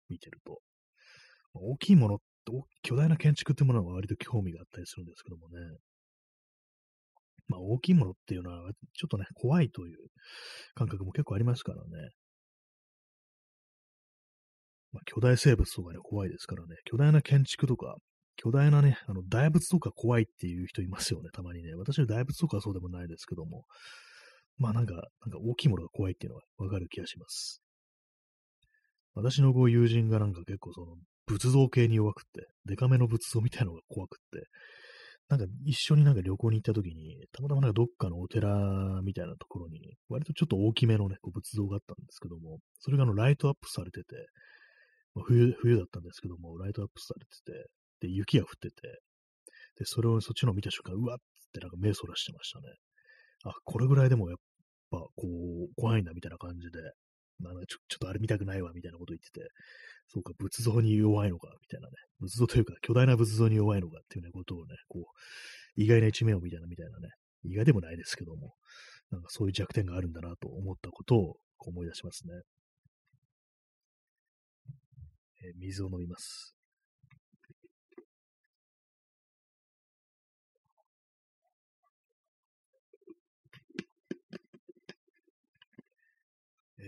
見てると。まあ大きいもの、巨大な建築ってものは割と興味があったりするんですけどもね。まあ大きいものっていうのは、ちょっとね、怖いという感覚も結構ありますからね。まあ、巨大生物とかね、怖いですからね。巨大な建築とか、巨大なね、あの、大仏とか怖いっていう人いますよね、たまにね。私は大仏とかはそうでもないですけども。まあなんか、なんか大きいものが怖いっていうのはわかる気がします。私のこう友人がなんか結構その仏像系に弱くって、デカめの仏像みたいなのが怖くって、なんか一緒になんか旅行に行った時に、たまたまなんかどっかのお寺みたいなところに、割とちょっと大きめのね、こう仏像があったんですけども、それがあのライトアップされてて、ま、冬、冬だったんですけども、ライトアップされてて、で、雪が降ってて、で、それをそっちの見た瞬間、うわっってなんか目そらしてましたね。あ、これぐらいでもやっぱ、こう、怖いんだみたいな感じで、まあ、ちょちょっとあれ見たくないわみたいなこと言ってて、そうか、仏像に弱いのか、みたいなね。仏像というか、巨大な仏像に弱いのかっていうね、ことをね、こう、意外な一面を見たな、みたいなね。意外でもないですけども、なんかそういう弱点があるんだなと思ったことを思い出しますね。え、水を飲みます。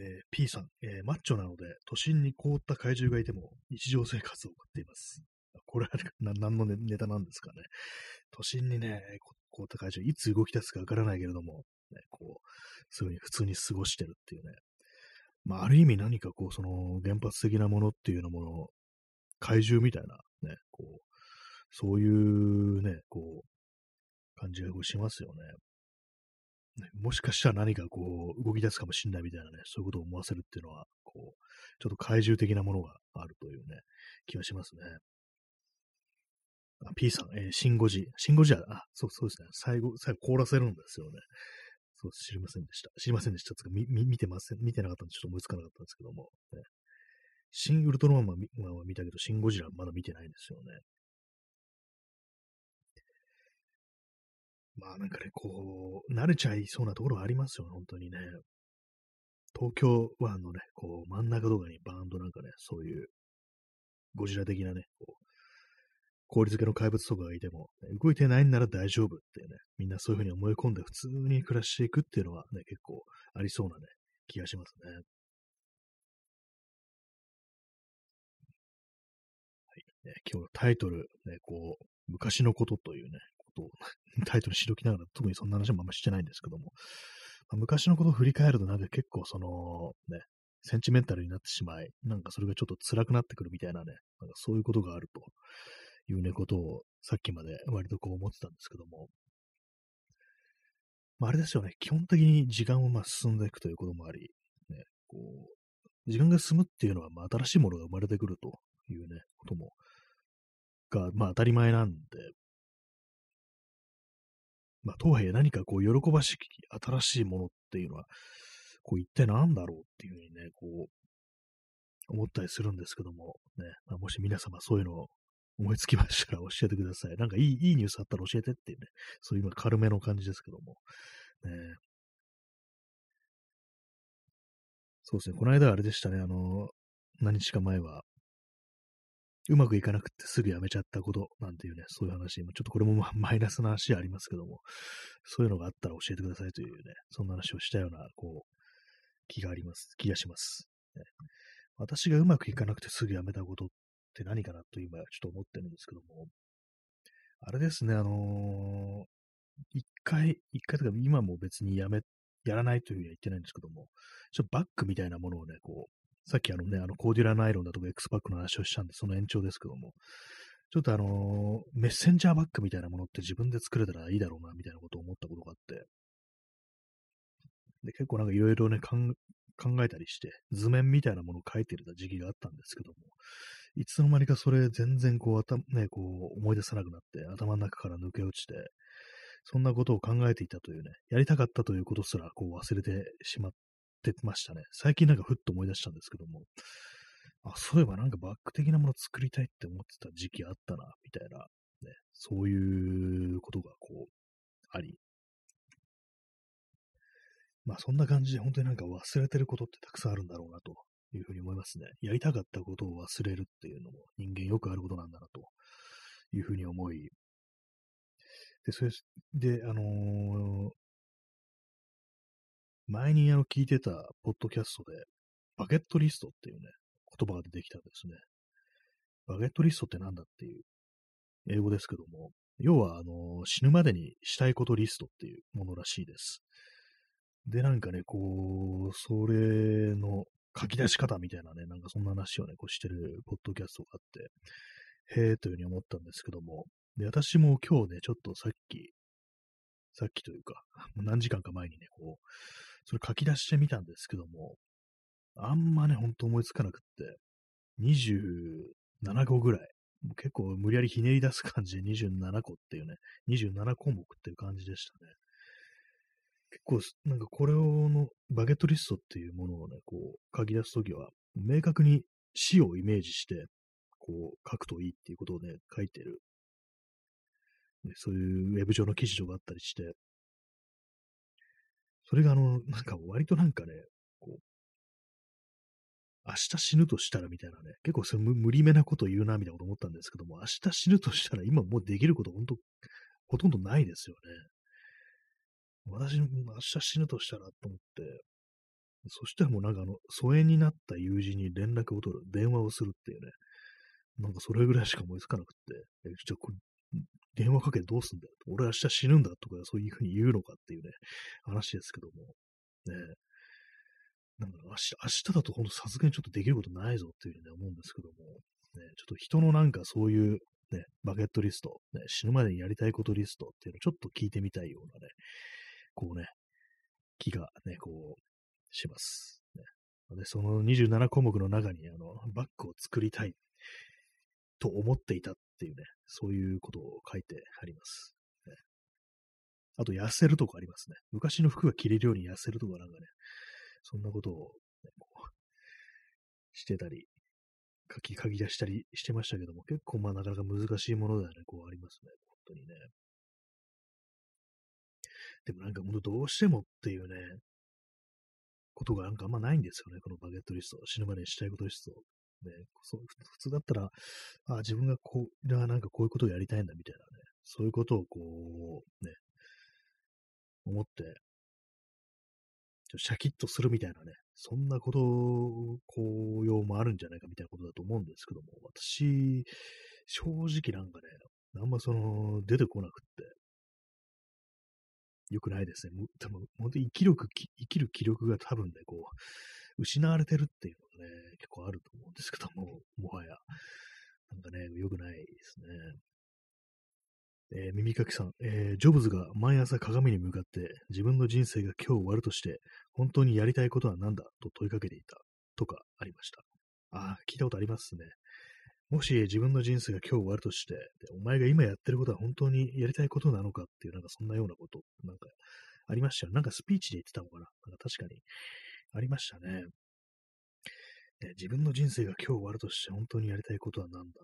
えー、P さん、えー、マッチョなので、都心に凍った怪獣がいても日常生活を送っています。これは何のネタなんですかね。都心にね、凍った怪獣、いつ動き出すかわからないけれども、ね、こう、すぐに普通に過ごしてるっていうね。まあ、ある意味何かこう、その原発的なものっていうのもの、怪獣みたいな、ね、こう、そういうね、こう、感じがしますよね。もしかしたら何かこう、動き出すかもしれないみたいなね、そういうことを思わせるっていうのは、こう、ちょっと怪獣的なものがあるというね、気がしますね。あ P さん、えー、シンゴジ。シンゴジは、あ、そうそうですね。最後、最後凍らせるんですよね。そう、知りませんでした。知りませんでしたつか、み、見てません、見てなかったんでちょっと思いつかなかったんですけども。ね、シン・ウルトラマンは見たけど、シン・ゴジラはまだ見てないんですよね。まあなんかね、こう、慣れちゃいそうなところはありますよ、本当にね。東京湾のね、こう、真ん中とかにバーンとなんかね、そういう、ゴジラ的なね、こう、氷漬けの怪物とかがいても、動いてないんなら大丈夫っていうね、みんなそういうふうに思い込んで普通に暮らしていくっていうのはね、結構ありそうなね、気がしますね。はい。ね、今日のタイトル、ね、こう、昔のことというね、と タイトルしときながら、特にそんな話もあんましてないんですけども、まあ、昔のことを振り返るとなんか結構その、ね、センチメンタルになってしまい、なんかそれがちょっと辛くなってくるみたいなね、なんかそういうことがあるというね、ことをさっきまで割とこう思ってたんですけども、まあ、あれですよね、基本的に時間をまあ進んでいくということもあり、ね、こう、時間が進むっていうのはまあ新しいものが生まれてくるというね、ことも、が、まあ当たり前なんで、まあ、とはいえ何かこう、喜ばしき新しいものっていうのは、こう、一体何だろうっていうふうにね、こう、思ったりするんですけども、ね、まあ、もし皆様そういうのを思いつきましたら教えてください。なんかいい、いいニュースあったら教えてっていうね、そういう軽めの感じですけども、ね、そうですね、この間あれでしたね、あの、何日か前は、うまくいかなくてすぐやめちゃったことなんていうね、そういう話、ちょっとこれも マイナスな話ありますけども、そういうのがあったら教えてくださいというね、そんな話をしたような、こう、気があります、気がします。ね、私がうまくいかなくてすぐやめたことって何かなと今ちょっと思ってるんですけども、あれですね、あのー、一回、一回とか今も別にやめ、やらないというふうには言ってないんですけども、ちょっとバッグみたいなものをね、こう、さっきあのね、あのコーデュラナイロンだとか X パックの話をしたんで、その延長ですけども、ちょっとあの、メッセンジャーバッグみたいなものって自分で作れたらいいだろうな、みたいなことを思ったことがあって、で、結構なんかいろいろね、考えたりして、図面みたいなものを書いてる時期があったんですけども、いつの間にかそれ全然こう頭、ね、こう思い出さなくなって、頭の中から抜け落ちて、そんなことを考えていたというね、やりたかったということすらこう忘れてしまっってましたね。最近なんかふっと思い出したんですけども、あ、そういえばなんかバック的なもの作りたいって思ってた時期あったな、みたいな、ね、そういうことがこう、あり、まあそんな感じで本当になんか忘れてることってたくさんあるんだろうなというふうに思いますね。やりたかったことを忘れるっていうのも人間よくあることなんだなというふうに思い、で、それで、あのー、前にあの聞いてたポッドキャストで、バゲットリストっていうね、言葉が出てきたんですね。バゲットリストってなんだっていう英語ですけども、要は、あの、死ぬまでにしたいことリストっていうものらしいです。で、なんかね、こう、それの書き出し方みたいなね、なんかそんな話をね、こうしてるポッドキャストがあって、へえというふうに思ったんですけども、で、私も今日ね、ちょっとさっき、さっきというか、何時間か前にね、こう、それ書き出してみたんですけども、あんまね、ほんと思いつかなくって、27個ぐらい、結構無理やりひねり出す感じで27個っていうね、27項目っていう感じでしたね。結構、なんかこれをのバゲットリストっていうものをね、こう書き出すときは、明確に死をイメージして、こう書くといいっていうことをね、書いてる、ね、そういうウェブ上の記事とかあったりして、それがあの、なんか割となんかね、こう、明日死ぬとしたらみたいなね、結構それ無理めなこと言うなみたいなこと思ったんですけども、明日死ぬとしたら今もうできること本当、ほとんどないですよね。私、明日死ぬとしたらと思って、そしたらもうなんかあの、疎遠になった友人に連絡を取る、電話をするっていうね、なんかそれぐらいしか思いつかなくって、え、じゃ、電話かけてどうすんだよ。俺明日死ぬんだとかそういうふうに言うのかっていうね、話ですけども。ねなんか明日、明日だとほんとさすがにちょっとできることないぞっていうふうに、思うんですけども、ね、ちょっと人のなんかそういうね、バケットリスト、ね、死ぬまでにやりたいことリストっていうのをちょっと聞いてみたいようなね、こうね、気がね、こう、します。ね、でその27項目の中に、あの、バッグを作りたいと思っていたていうね、そういうことを書いてあります。あと、痩せるとかありますね。昔の服が着れるように痩せるとかなんかね、そんなことを、ね、こしてたり、書き、書き出したりしてましたけども、結構まあなかなか難しいものだよね、こうありますね。本当にね。でもなんかもうどうしてもっていうね、ことがなんかあんまないんですよね、このバゲットリスト。死ぬまでにしたいことリスト。ね、そ普通だったら、あ自分がこう、なんかこういうことをやりたいんだみたいなね、そういうことをこう、ね、思って、ちょシャキッとするみたいなね、そんなこと、効用もあるんじゃないかみたいなことだと思うんですけども、私、正直なんかね、あんまその、出てこなくって、良くないですね。多分、本当に生き力、生きる気力が多分ね、こう、失われてるっていうのがね、結構あると思うんですけども、もはや。なんかね、良くないですね。えー、耳かきさん、えー、ジョブズが毎朝鏡に向かって自分の人生が今日終わるとして本当にやりたいことは何だ？と問いかけていたとかありました。ああ、聞いたことありますね。もし自分の人生が今日終わるとして、お前が今やってることは本当にやりたいことなのかっていう、なんかそんなようなこと、なんかありましたよ。なんかスピーチで言ってたのかな？なんか確かにありましたね。ね自分の人生が今日終わるとして本当にやりたいことは何だ？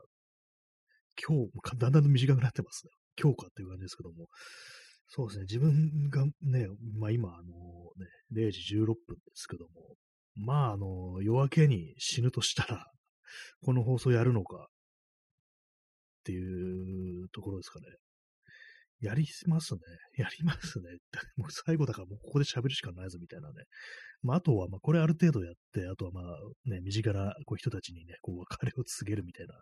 今日、だんだん短くなってますね。今日かっていう感じですけども。そうですね。自分がね、まあ今、あのね、0時16分ですけども、まああの、夜明けに死ぬとしたら、この放送やるのか？っていうところですかね。やりますね。やりますね。もう最後だからもうここで喋るしかないぞみたいなね。まあ、あとは、まあ、これある程度やって、あとはまあ、ね、身近なこう人たちにね、こう別れを告げるみたいな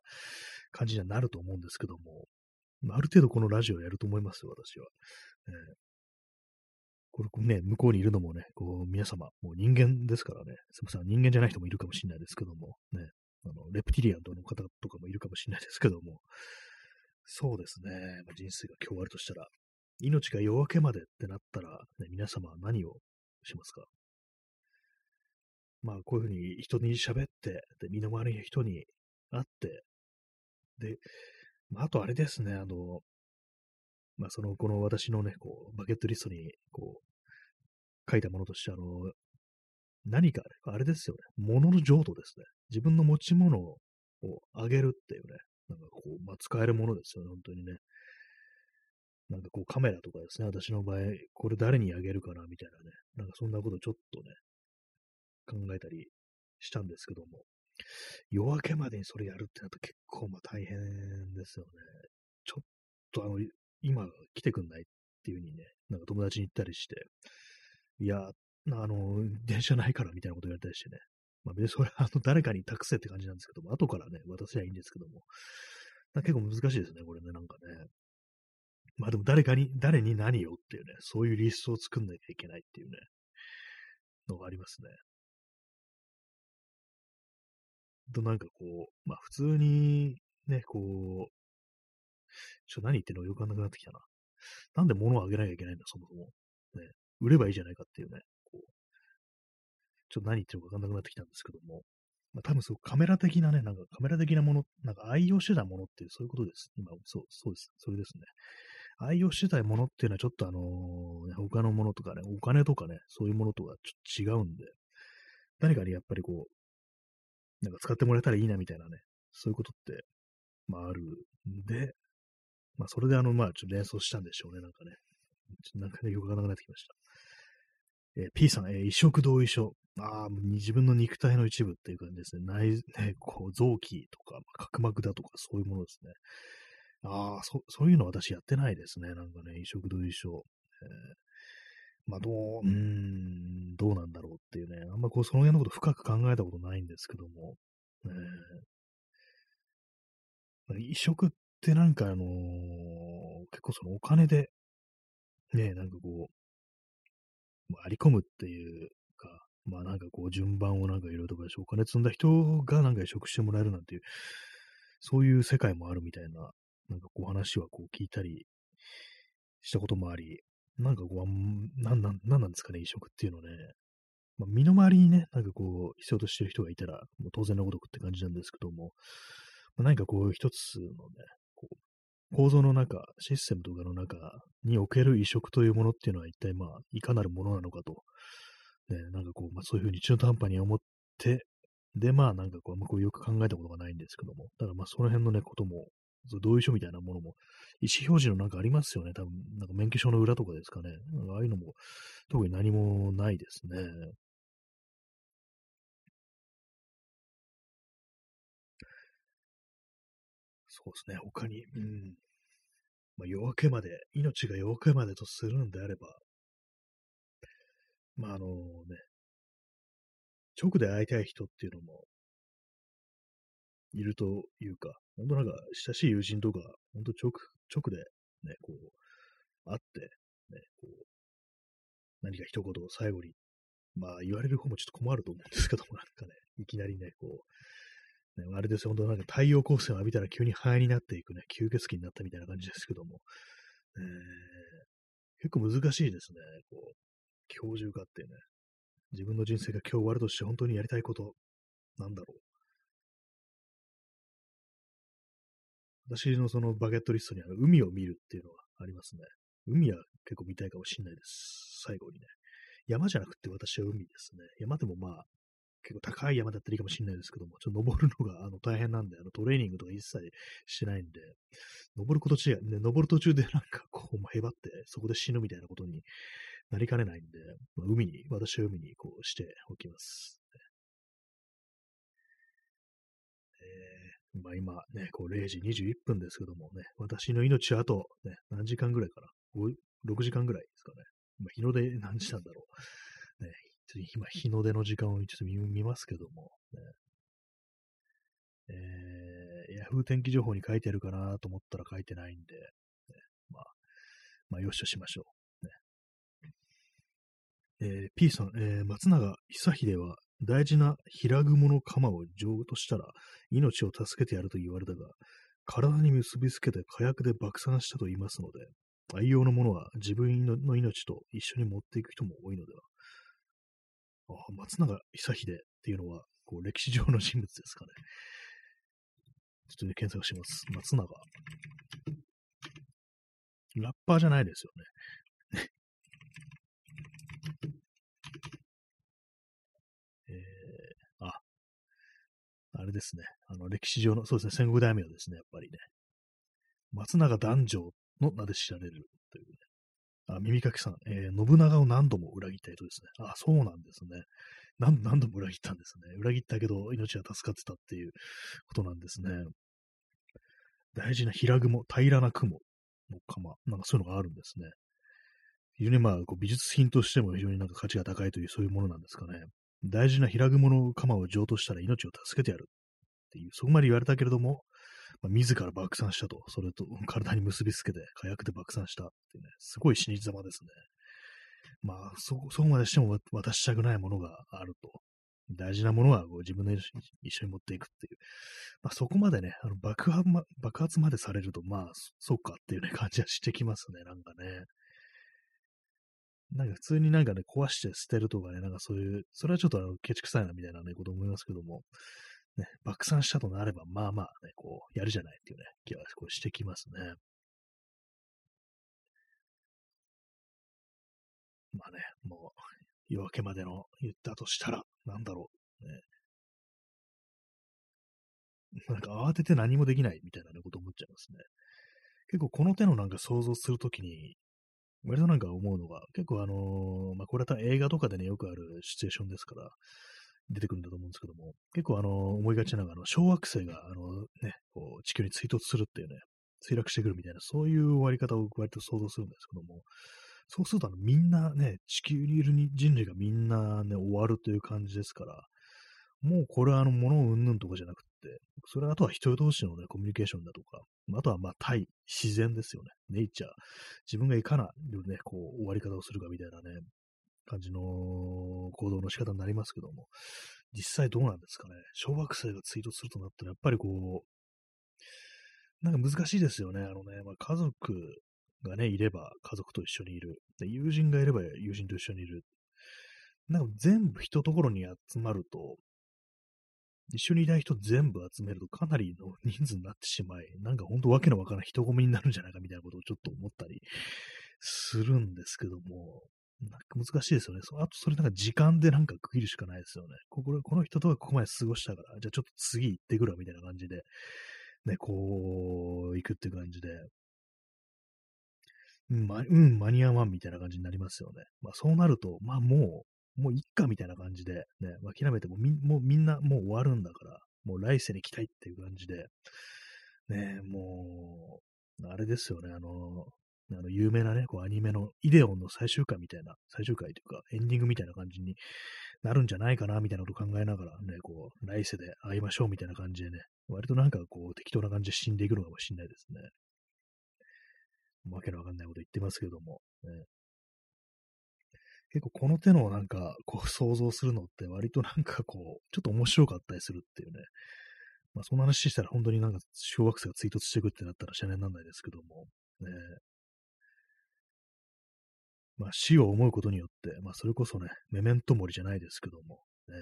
感じにはなると思うんですけども、まあ、ある程度このラジオやると思いますよ、私は。えー、これね、向こうにいるのもね、こう、皆様、もう人間ですからね、すみません、人間じゃない人もいるかもしれないですけども、ね、あの、レプティリアンの方とかもいるかもしれないですけども、そうですね、まあ、人生が今日あるとしたら、命が夜明けまでってなったら、ね、皆様は何をしますか？まあ、こういうふうに人に喋って、で、身の回りの人に会って、で、まあ、あとあれですね、あの、まあ、その、この私のね、こう、バケットリストに、こう、書いたものとして、あの、何か、あれですよね。物の浄土ですね。自分の持ち物をあげるっていうね。なんかこう、まあ、使えるものですよね、本当にね。なんかこうカメラとかですね、私の場合、これ誰にあげるかなみたいなね、なんかそんなことちょっとね、考えたりしたんですけども、夜明けまでにそれやるってなると結構まあ大変ですよね。ちょっとあの、今来てくんないっていう風にね、なんか友達に言ったりして、いや、あの、電車ないからみたいなこと言われたりしてね。まあ別にそれはあの誰かに託せって感じなんですけども、後からね、渡せばいいんですけども。結構難しいですね、これね、なんかね。まあでも誰かに、誰に何をっていうね、そういうリストを作んなきゃいけないっていうね、のがありますね。となんかこう、まあ普通にね、こう、ちょ、何言ってるのよくわかんなくなってきたな。なんで物をあげなきゃいけないんだ、そもそも。ね、売ればいいじゃないかっていうね、ちょっと何言ってるかわかんなくなってきたんですけども、まあ、多分そうカメラ的なね、なんかカメラ的なもの、なんか愛用してたものっていうそういうことです。今、そう、そうです。それですね。愛用してたものっていうのはちょっとあのー、他のものとかね、お金とかね、そういうものとはちょっと違うんで、何かにやっぱりこう、なんか使ってもらえたらいいなみたいなね、そういうことって、まああるんで、まあそれであの、まあちょっと連想したんでしょうね、なんかね。ちょっとなんかね、よくわからなくなってきました。えー、P さん、え、移植同意書。ああ、自分の肉体の一部っていう感じですね。内、ね、こう、臓器とか、角膜だとか、そういうものですね。ああ、そ、そういうの私やってないですね。なんかね、移植同意書。えー、まあ、どう、うん、どうなんだろうっていうね。あんまこう、その辺のこと深く考えたことないんですけども。えー、移植ってなんかあのー、結構そのお金で、ね、なんかこう、割り込むっていうか、まあなんかこう順番をなんかいろいろとかでしょお金積んだ人がなんか移植してもらえるなんていう、そういう世界もあるみたいななんかこう話はこう聞いたりしたこともあり、なんかこう、なんなん、なんなんですかね、移植っていうのね。まあ、身の回りにね、なんかこう、必要としてる人がいたら、もう当然のごとくって感じなんですけども、まあ、何かこう、一つのね、構造の中、システムとかの中における移植というものっていうのは一体まあ、いかなるものなのかと、ね、なんかこう、まあそういうふうに中途半端に思って、で、まあなんかこう、あんまこうよく考えたことがないんですけども、だからまあその辺のね、ことも同意書みたいなものも、意思表示のなんかありますよね。多分、なんか免許証の裏とかですかね。なんかああいうのも、特に何もないですね。そうですね。他に、うん。まあ、夜明けまで、命が夜明けまでとするんであれば、まあ、あのね、直で会いたい人っていうのも、いるというか、本当なんか親しい友人とか、本当直、直でね、こう、会って、ね、こう、何か一言を最後に、まあ言われる方もちょっと困ると思うんですけども、なんかね、いきなりね、こう、ね、あれですよ、本当なんか太陽光線を浴びたら急に肺になっていくね、吸血鬼になったみたいな感じですけども、えー、結構難しいですね、こう、教授化ってね、自分の人生が今日終わるとして本当にやりたいこと、なんだろう。私のそのバケットリストにある海を見るっていうのがありますね。海は結構見たいかもしれないです。最後にね。山じゃなくて私は海ですね。山でもまあ、結構高い山だったらいいかもしれないですけども、ちょっと登るのがあの大変なんで、あのトレーニングとか一切しないんで、登ること中、ね、登る途中でなんかこう、へばって、そこで死ぬみたいなことになりかねないんで、まあ、海に、私は海にこうしておきます。まあ今ね、こう0時21分ですけどもね、私の命はあと、ね、何時間ぐらいかな ?6 時間ぐらいですかね。まあ、日の出何時なんだろう。ね、ちょっと今日の出の時間をちょっと見ますけども、ね、えー、ヤフー天気情報に書いてあるかなと思ったら書いてないんで、ね、まあ、まあ、よしとしましょう。ねえー、P さん、えー、松永久秀は大事な平雲の鎌を上としたら命を助けてやると言われたが、体に結びつけて火薬で爆散したと言いますので、愛用のものは自分の命と一緒に持っていく人も多いのでは。あ松永久秀っていうのは、こう歴史上の人物ですかね。ちょっとね、検索します。松永。ラッパーじゃないですよね。あれですね。あの、歴史上の、そうですね、戦国大名ですね、やっぱりね。松永男女の名で知られるというね。あ、耳かきさん、えー、信長を何度も裏切った人ですね。あ、そうなんですね。何何度も裏切ったんですね。裏切ったけど命は助かってたっていうことなんですね。大事な平雲、平らな雲の釜、なんかそういうのがあるんですね。非常にまあ、こう美術品としても非常になんか価値が高いというそういうものなんですかね。大事な平雲の釜を譲渡したら命を助けてやるっていう、そこまで言われたけれども、まあ、自ら爆散したと、それと体に結びつけて火薬で爆散したっていうね、すごい死に様ですね。まあ、そ、そこまでしても渡したくないものがあると。大事なものはこう自分で一緒に持っていくっていう。まあ、そこまでね、あの爆発ま、爆発までされると、まあ、そっかっていうね、感じはしてきますね、なんかね。なんか普通になんかね、壊して捨てるとかね、なんかそういう、それはちょっとあの、ケチくさいなみたいなね、こと思いますけども、ね、爆散したとなれば、まあまあね、こう、やるじゃないっていうね、気はこうしてきますね。まあね、もう、夜明けまでの言ったとしたら、なんだろう。ね、なんか慌てて何もできないみたいな、こと思っちゃいますね。結構この手のなんか想像するときに、割となんか思うのが、結構あのー、まあ、これは映画とかでね、よくあるシチュエーションですから、出てくるんだと思うんですけども、結構あの、思いがちなのが、あの、小惑星が、あのね、こう、地球に追突するっていうね、墜落してくるみたいな、そういう終わり方を割と想像するんですけども、そうするとあの、みんなね、地球にいる人類がみんなね、終わるという感じですから、もうこれはあの、物をうんぬんとかじゃなくて、それはあとは人同士のね、コミュニケーションだとか、あとはまあ対自然ですよね。ネイチャー。自分がいかなるね、こう、終わり方をするかみたいなね、感じの行動の仕方になりますけども、実際どうなんですかね。小学生が追突するとなったら、やっぱりこう、なんか難しいですよね。あのね、まあ、家族がね、いれば家族と一緒にいる。で友人がいれば友人と一緒にいる。なんか全部一ところに集まると、一緒にいない人全部集めるとかなりの人数になってしまい、なんかほんとわけのわからない人混みになるんじゃないかみたいなことをちょっと思ったりするんですけども、難しいですよね。あと、それなんか時間でなんか区切るしかないですよね。こここの人とはここまで過ごしたから、じゃあちょっと次行ってくるわみたいな感じで、ね、こう、行くっていう感じで、うん、ま、うん、間に合わんみたいな感じになりますよね。まあそうなると、まあもう、もういっかみたいな感じで、ね、諦めてもみもうみんなもう終わるんだから、もう来世に来たいっていう感じで、ね、もう、あれですよね、あの、あの有名なね、こうアニメのイデオンの最終回みたいな、最終回というかエンディングみたいな感じになるんじゃないかなみたいなことを考えながらね、こう、来世で会いましょうみたいな感じでね、割となんかこう適当な感じで死んでいくのかもしれないですね。わけのわかんないこと言ってますけども、ね。結構この手のなんか、こう想像するのって割となんかこう、ちょっと面白かったりするっていうね。まあその話したら本当になんか小学生が追突していくってなったら知らないにならないですけども、ね。まあ死を思うことによって、まあそれこそね、メメントモリじゃないですけども、ね。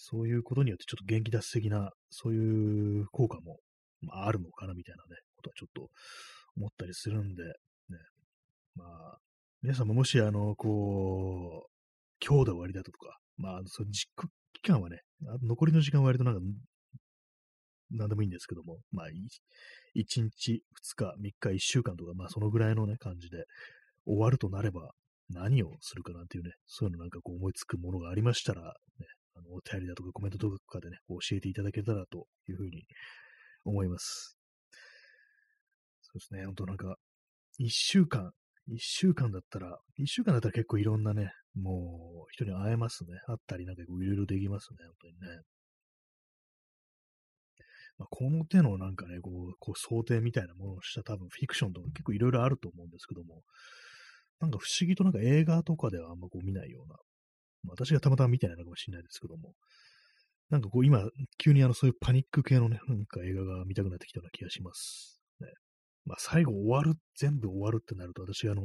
そういうことによってちょっと元気出す的な、そういう効果も、まあ、あるのかなみたいなね、ことはちょっと思ったりするんで、ね。まあ、皆さんももし、あの、こう、今日で終わりだとか、まあ、その実期間はね、残りの時間は割となんか、なんでもいいんですけども、まあ、1日、2日、3日、1週間とか、まあ、そのぐらいのね、感じで、終わるとなれば、何をするかなんていうね、そういうのなんかこう思いつくものがありましたら、ね、あの、お便りだとかコメントとかでね、教えていただけたらというふうに思います。そうですね、ほんとなんか、一週間、一週間だったら、一週間だったら結構いろんなね、もう人に会えますね。会ったりなんかいろいろできますね、本当にね。まあ、この手のなんかね、こう、こう想定みたいなものをした多分フィクションとか結構いろいろあると思うんですけども、なんか不思議となんか映画とかではあんまこう見ないような、まあ、私がたまたま見てないのかもしれないですけども、なんかこう今、急にあのそういうパニック系のね、なんか映画が見たくなってきたような気がします。ね。まあ最後終わる、全部終わるってなると私があの、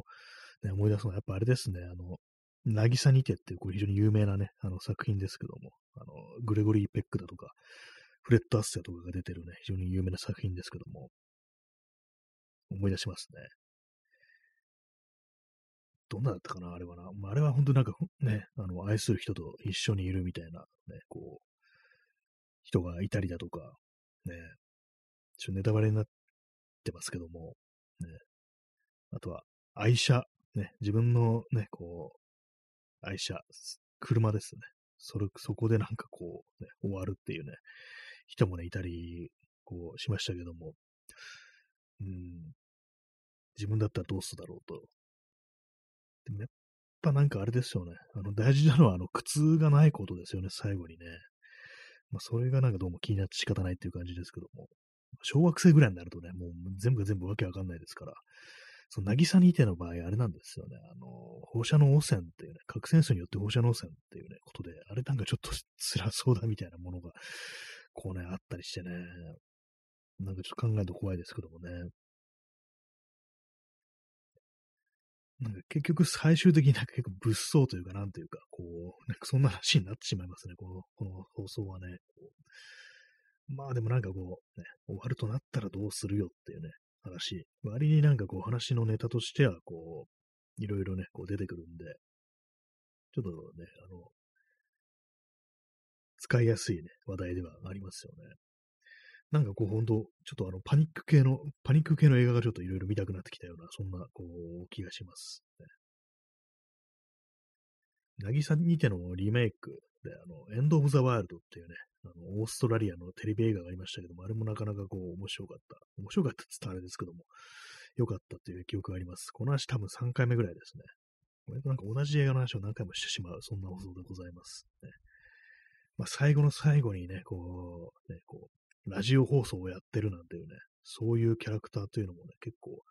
ね、思い出すのはやっぱあれですね、あの、渚にてっていうこう非常に有名なね、あの作品ですけども、あの、グレゴリー・ペックだとか、フレッド・アッセアとかが出てるね、非常に有名な作品ですけども、思い出しますね。どんなだったかな、あれはな。まあ、あれは本当なんかね、あの、愛する人と一緒にいるみたいな、ね、こう、人がいたりだとか、ね、ちょっとネタバレになってますけども、ね、あとは愛車、ね、自分のね、こう、愛車、車ですね。それ、そこでなんかこう、ね、終わるっていうね、人もね、いたり、こう、しましたけども、うん、自分だったらどうするだろうと。でもやっぱなんかあれですよね。あの、大事なのは、あの、苦痛がないことですよね、最後にね。まあ、それがなんかどうも気になって仕方ないっていう感じですけども。小学生ぐらいになるとね、もう全部が全部わけわかんないですから。その、なぎさにいての場合、あれなんですよね。あの、放射能汚染っていうね、核戦争によって放射能汚染っていうね、ことで、あれなんかちょっと辛そうだみたいなものが、こうね、あったりしてね。なんかちょっと考えると怖いですけどもね。結局最終的になんか結構物騒というか、なんというか、こう、なんかそんな話になってしまいますね、この、この放送はね。まあでもなんかこう、ね、終わるとなったらどうするよっていうね、話。割になんかこう話のネタとしては、こう、いろいろね、こう出てくるんで、ちょっとね、あの、使いやすいね、話題ではありますよね。なんかこう本当、ちょっとあのパニック系の、パニック系の映画がちょっといろいろ見たくなってきたような、そんなこう気がします、ね。渚にてのリメイクで、あの、エンド・オブ・ザ・ワールドっていうね、あの、オーストラリアのテレビ映画がありましたけども、あれもなかなかこう面白かった。面白かったって言ったらあれですけども、良かったっていう記憶があります。この話多分3回目ぐらいですね。なんか同じ映画の話を何回もしてしまう、そんな放送でございます。ねまあ、最後の最後にね、こう、ね、こう、ラジオ放送をやってるなんていうね、そういうキャラクターというのもね、結構、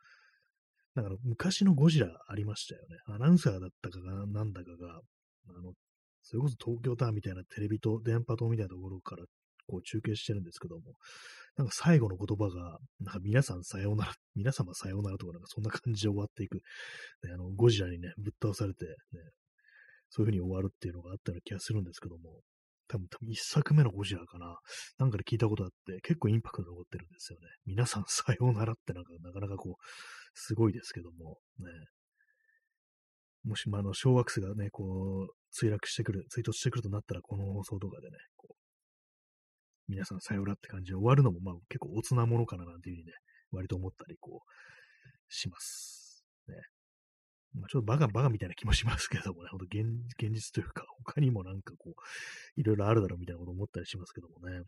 なんか昔のゴジラありましたよね。アナウンサーだったかが、なんだかが、あの、それこそ東京タワーみたいなテレビと電波塔みたいなところからこう中継してるんですけども、なんか最後の言葉が、なんか皆さんさようなら、皆様さようならとかなんかそんな感じで終わっていく、ね、あの、ゴジラにね、ぶっ倒されて、ね、そういう風に終わるっていうのがあったような気がするんですけども、多分、多分一作目のゴジラかな。なんかで聞いたことあって、結構インパクトが残ってるんですよね。皆さん さようならってなんか、なかなかこう、すごいですけども、ね。もし、まあ、の、小惑星がね、こう、墜落してくる、追突してくるとなったら、この放送とかでね、こう、皆さんさようならって感じで終わるのも、まあ、結構おつなものかななんていうふうにね、割と思ったり、こう、します。ね。ま、ちょっとバカバカみたいな気もしますけどもね、ほんと現現実というか、他にもなんかこう、いろいろあるだろうみたいなこと思ったりしますけどもね。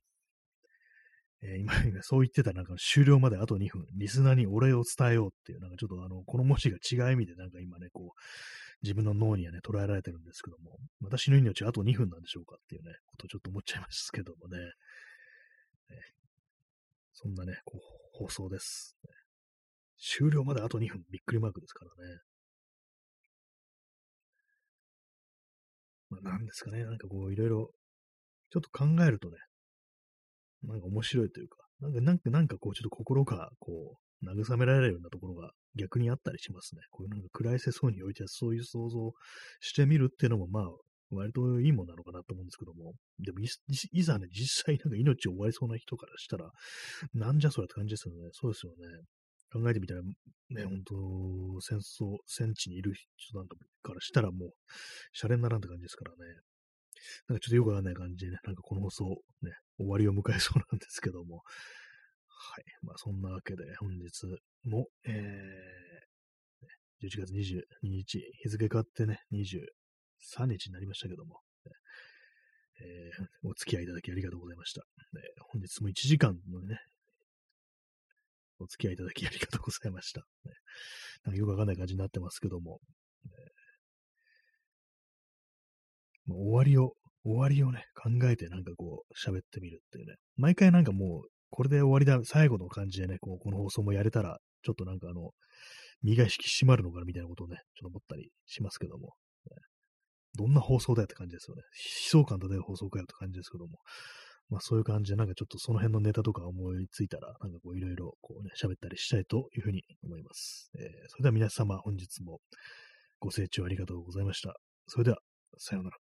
えー、今、そう言ってたなんか終了まであと2分、リスナーにお礼を伝えようっていう、なんかちょっとあの、この文字が違う意味でなんか今ね、こう、自分の脳にはね、捉えられてるんですけども、私の命はあと2分なんでしょうかっていうね、ことをちょっと思っちゃいますけどもね。ねそんなね、こう、放送です、ね。終了まであと2分、びっくりマークですからね。まあ、なんですかね、なんかこう、いろいろ、ちょっと考えるとね、なんか面白いというか、なんか、なんか、なんかこう、ちょっと心が、こう、慰められるようなところが逆にあったりしますね。こういうなんか暗い世相においてはそういう想像してみるっていうのも、まあ、割といいもんなのかなと思うんですけども、でもい、いざね、実際なんか命を終わりそうな人からしたら、なんじゃそれって感じですよね。そうですよね。考えてみたら、ね、本当戦争、戦地にいる人なんかからしたらもう、シャレにならんって感じですからね。なんかちょっとよくわかんない感じでね、なんかこの放送、ね、終わりを迎えそうなんですけども。はい。まあそんなわけで、本日も、えー、11月22日、日付変わってね、23日になりましたけども、えー、お付き合いいただきありがとうございました。え本日も1時間のね、お付き合いいただきありがとうございました。なんかよくわかんない感じになってますけども、ね、ま、終わりを、終わりをね、考えてなんかこう喋ってみるっていうね、毎回なんかもう、これで終わりだ、最後の感じでね、こうこの放送もやれたら、ちょっとなんかあの、身が引き締まるのかなみたいなことをね、ちょっと思ったりしますけども、どんな放送だよって感じですよね。悲壮感と出る放送かよって感じですけども、まあそういう感じで、なんかちょっとその辺のネタとか思いついたら、なんかこういろいろこうね、喋ったりしたいというふうに思います。えー、それでは皆様本日もご清聴ありがとうございました。それでは、さようなら。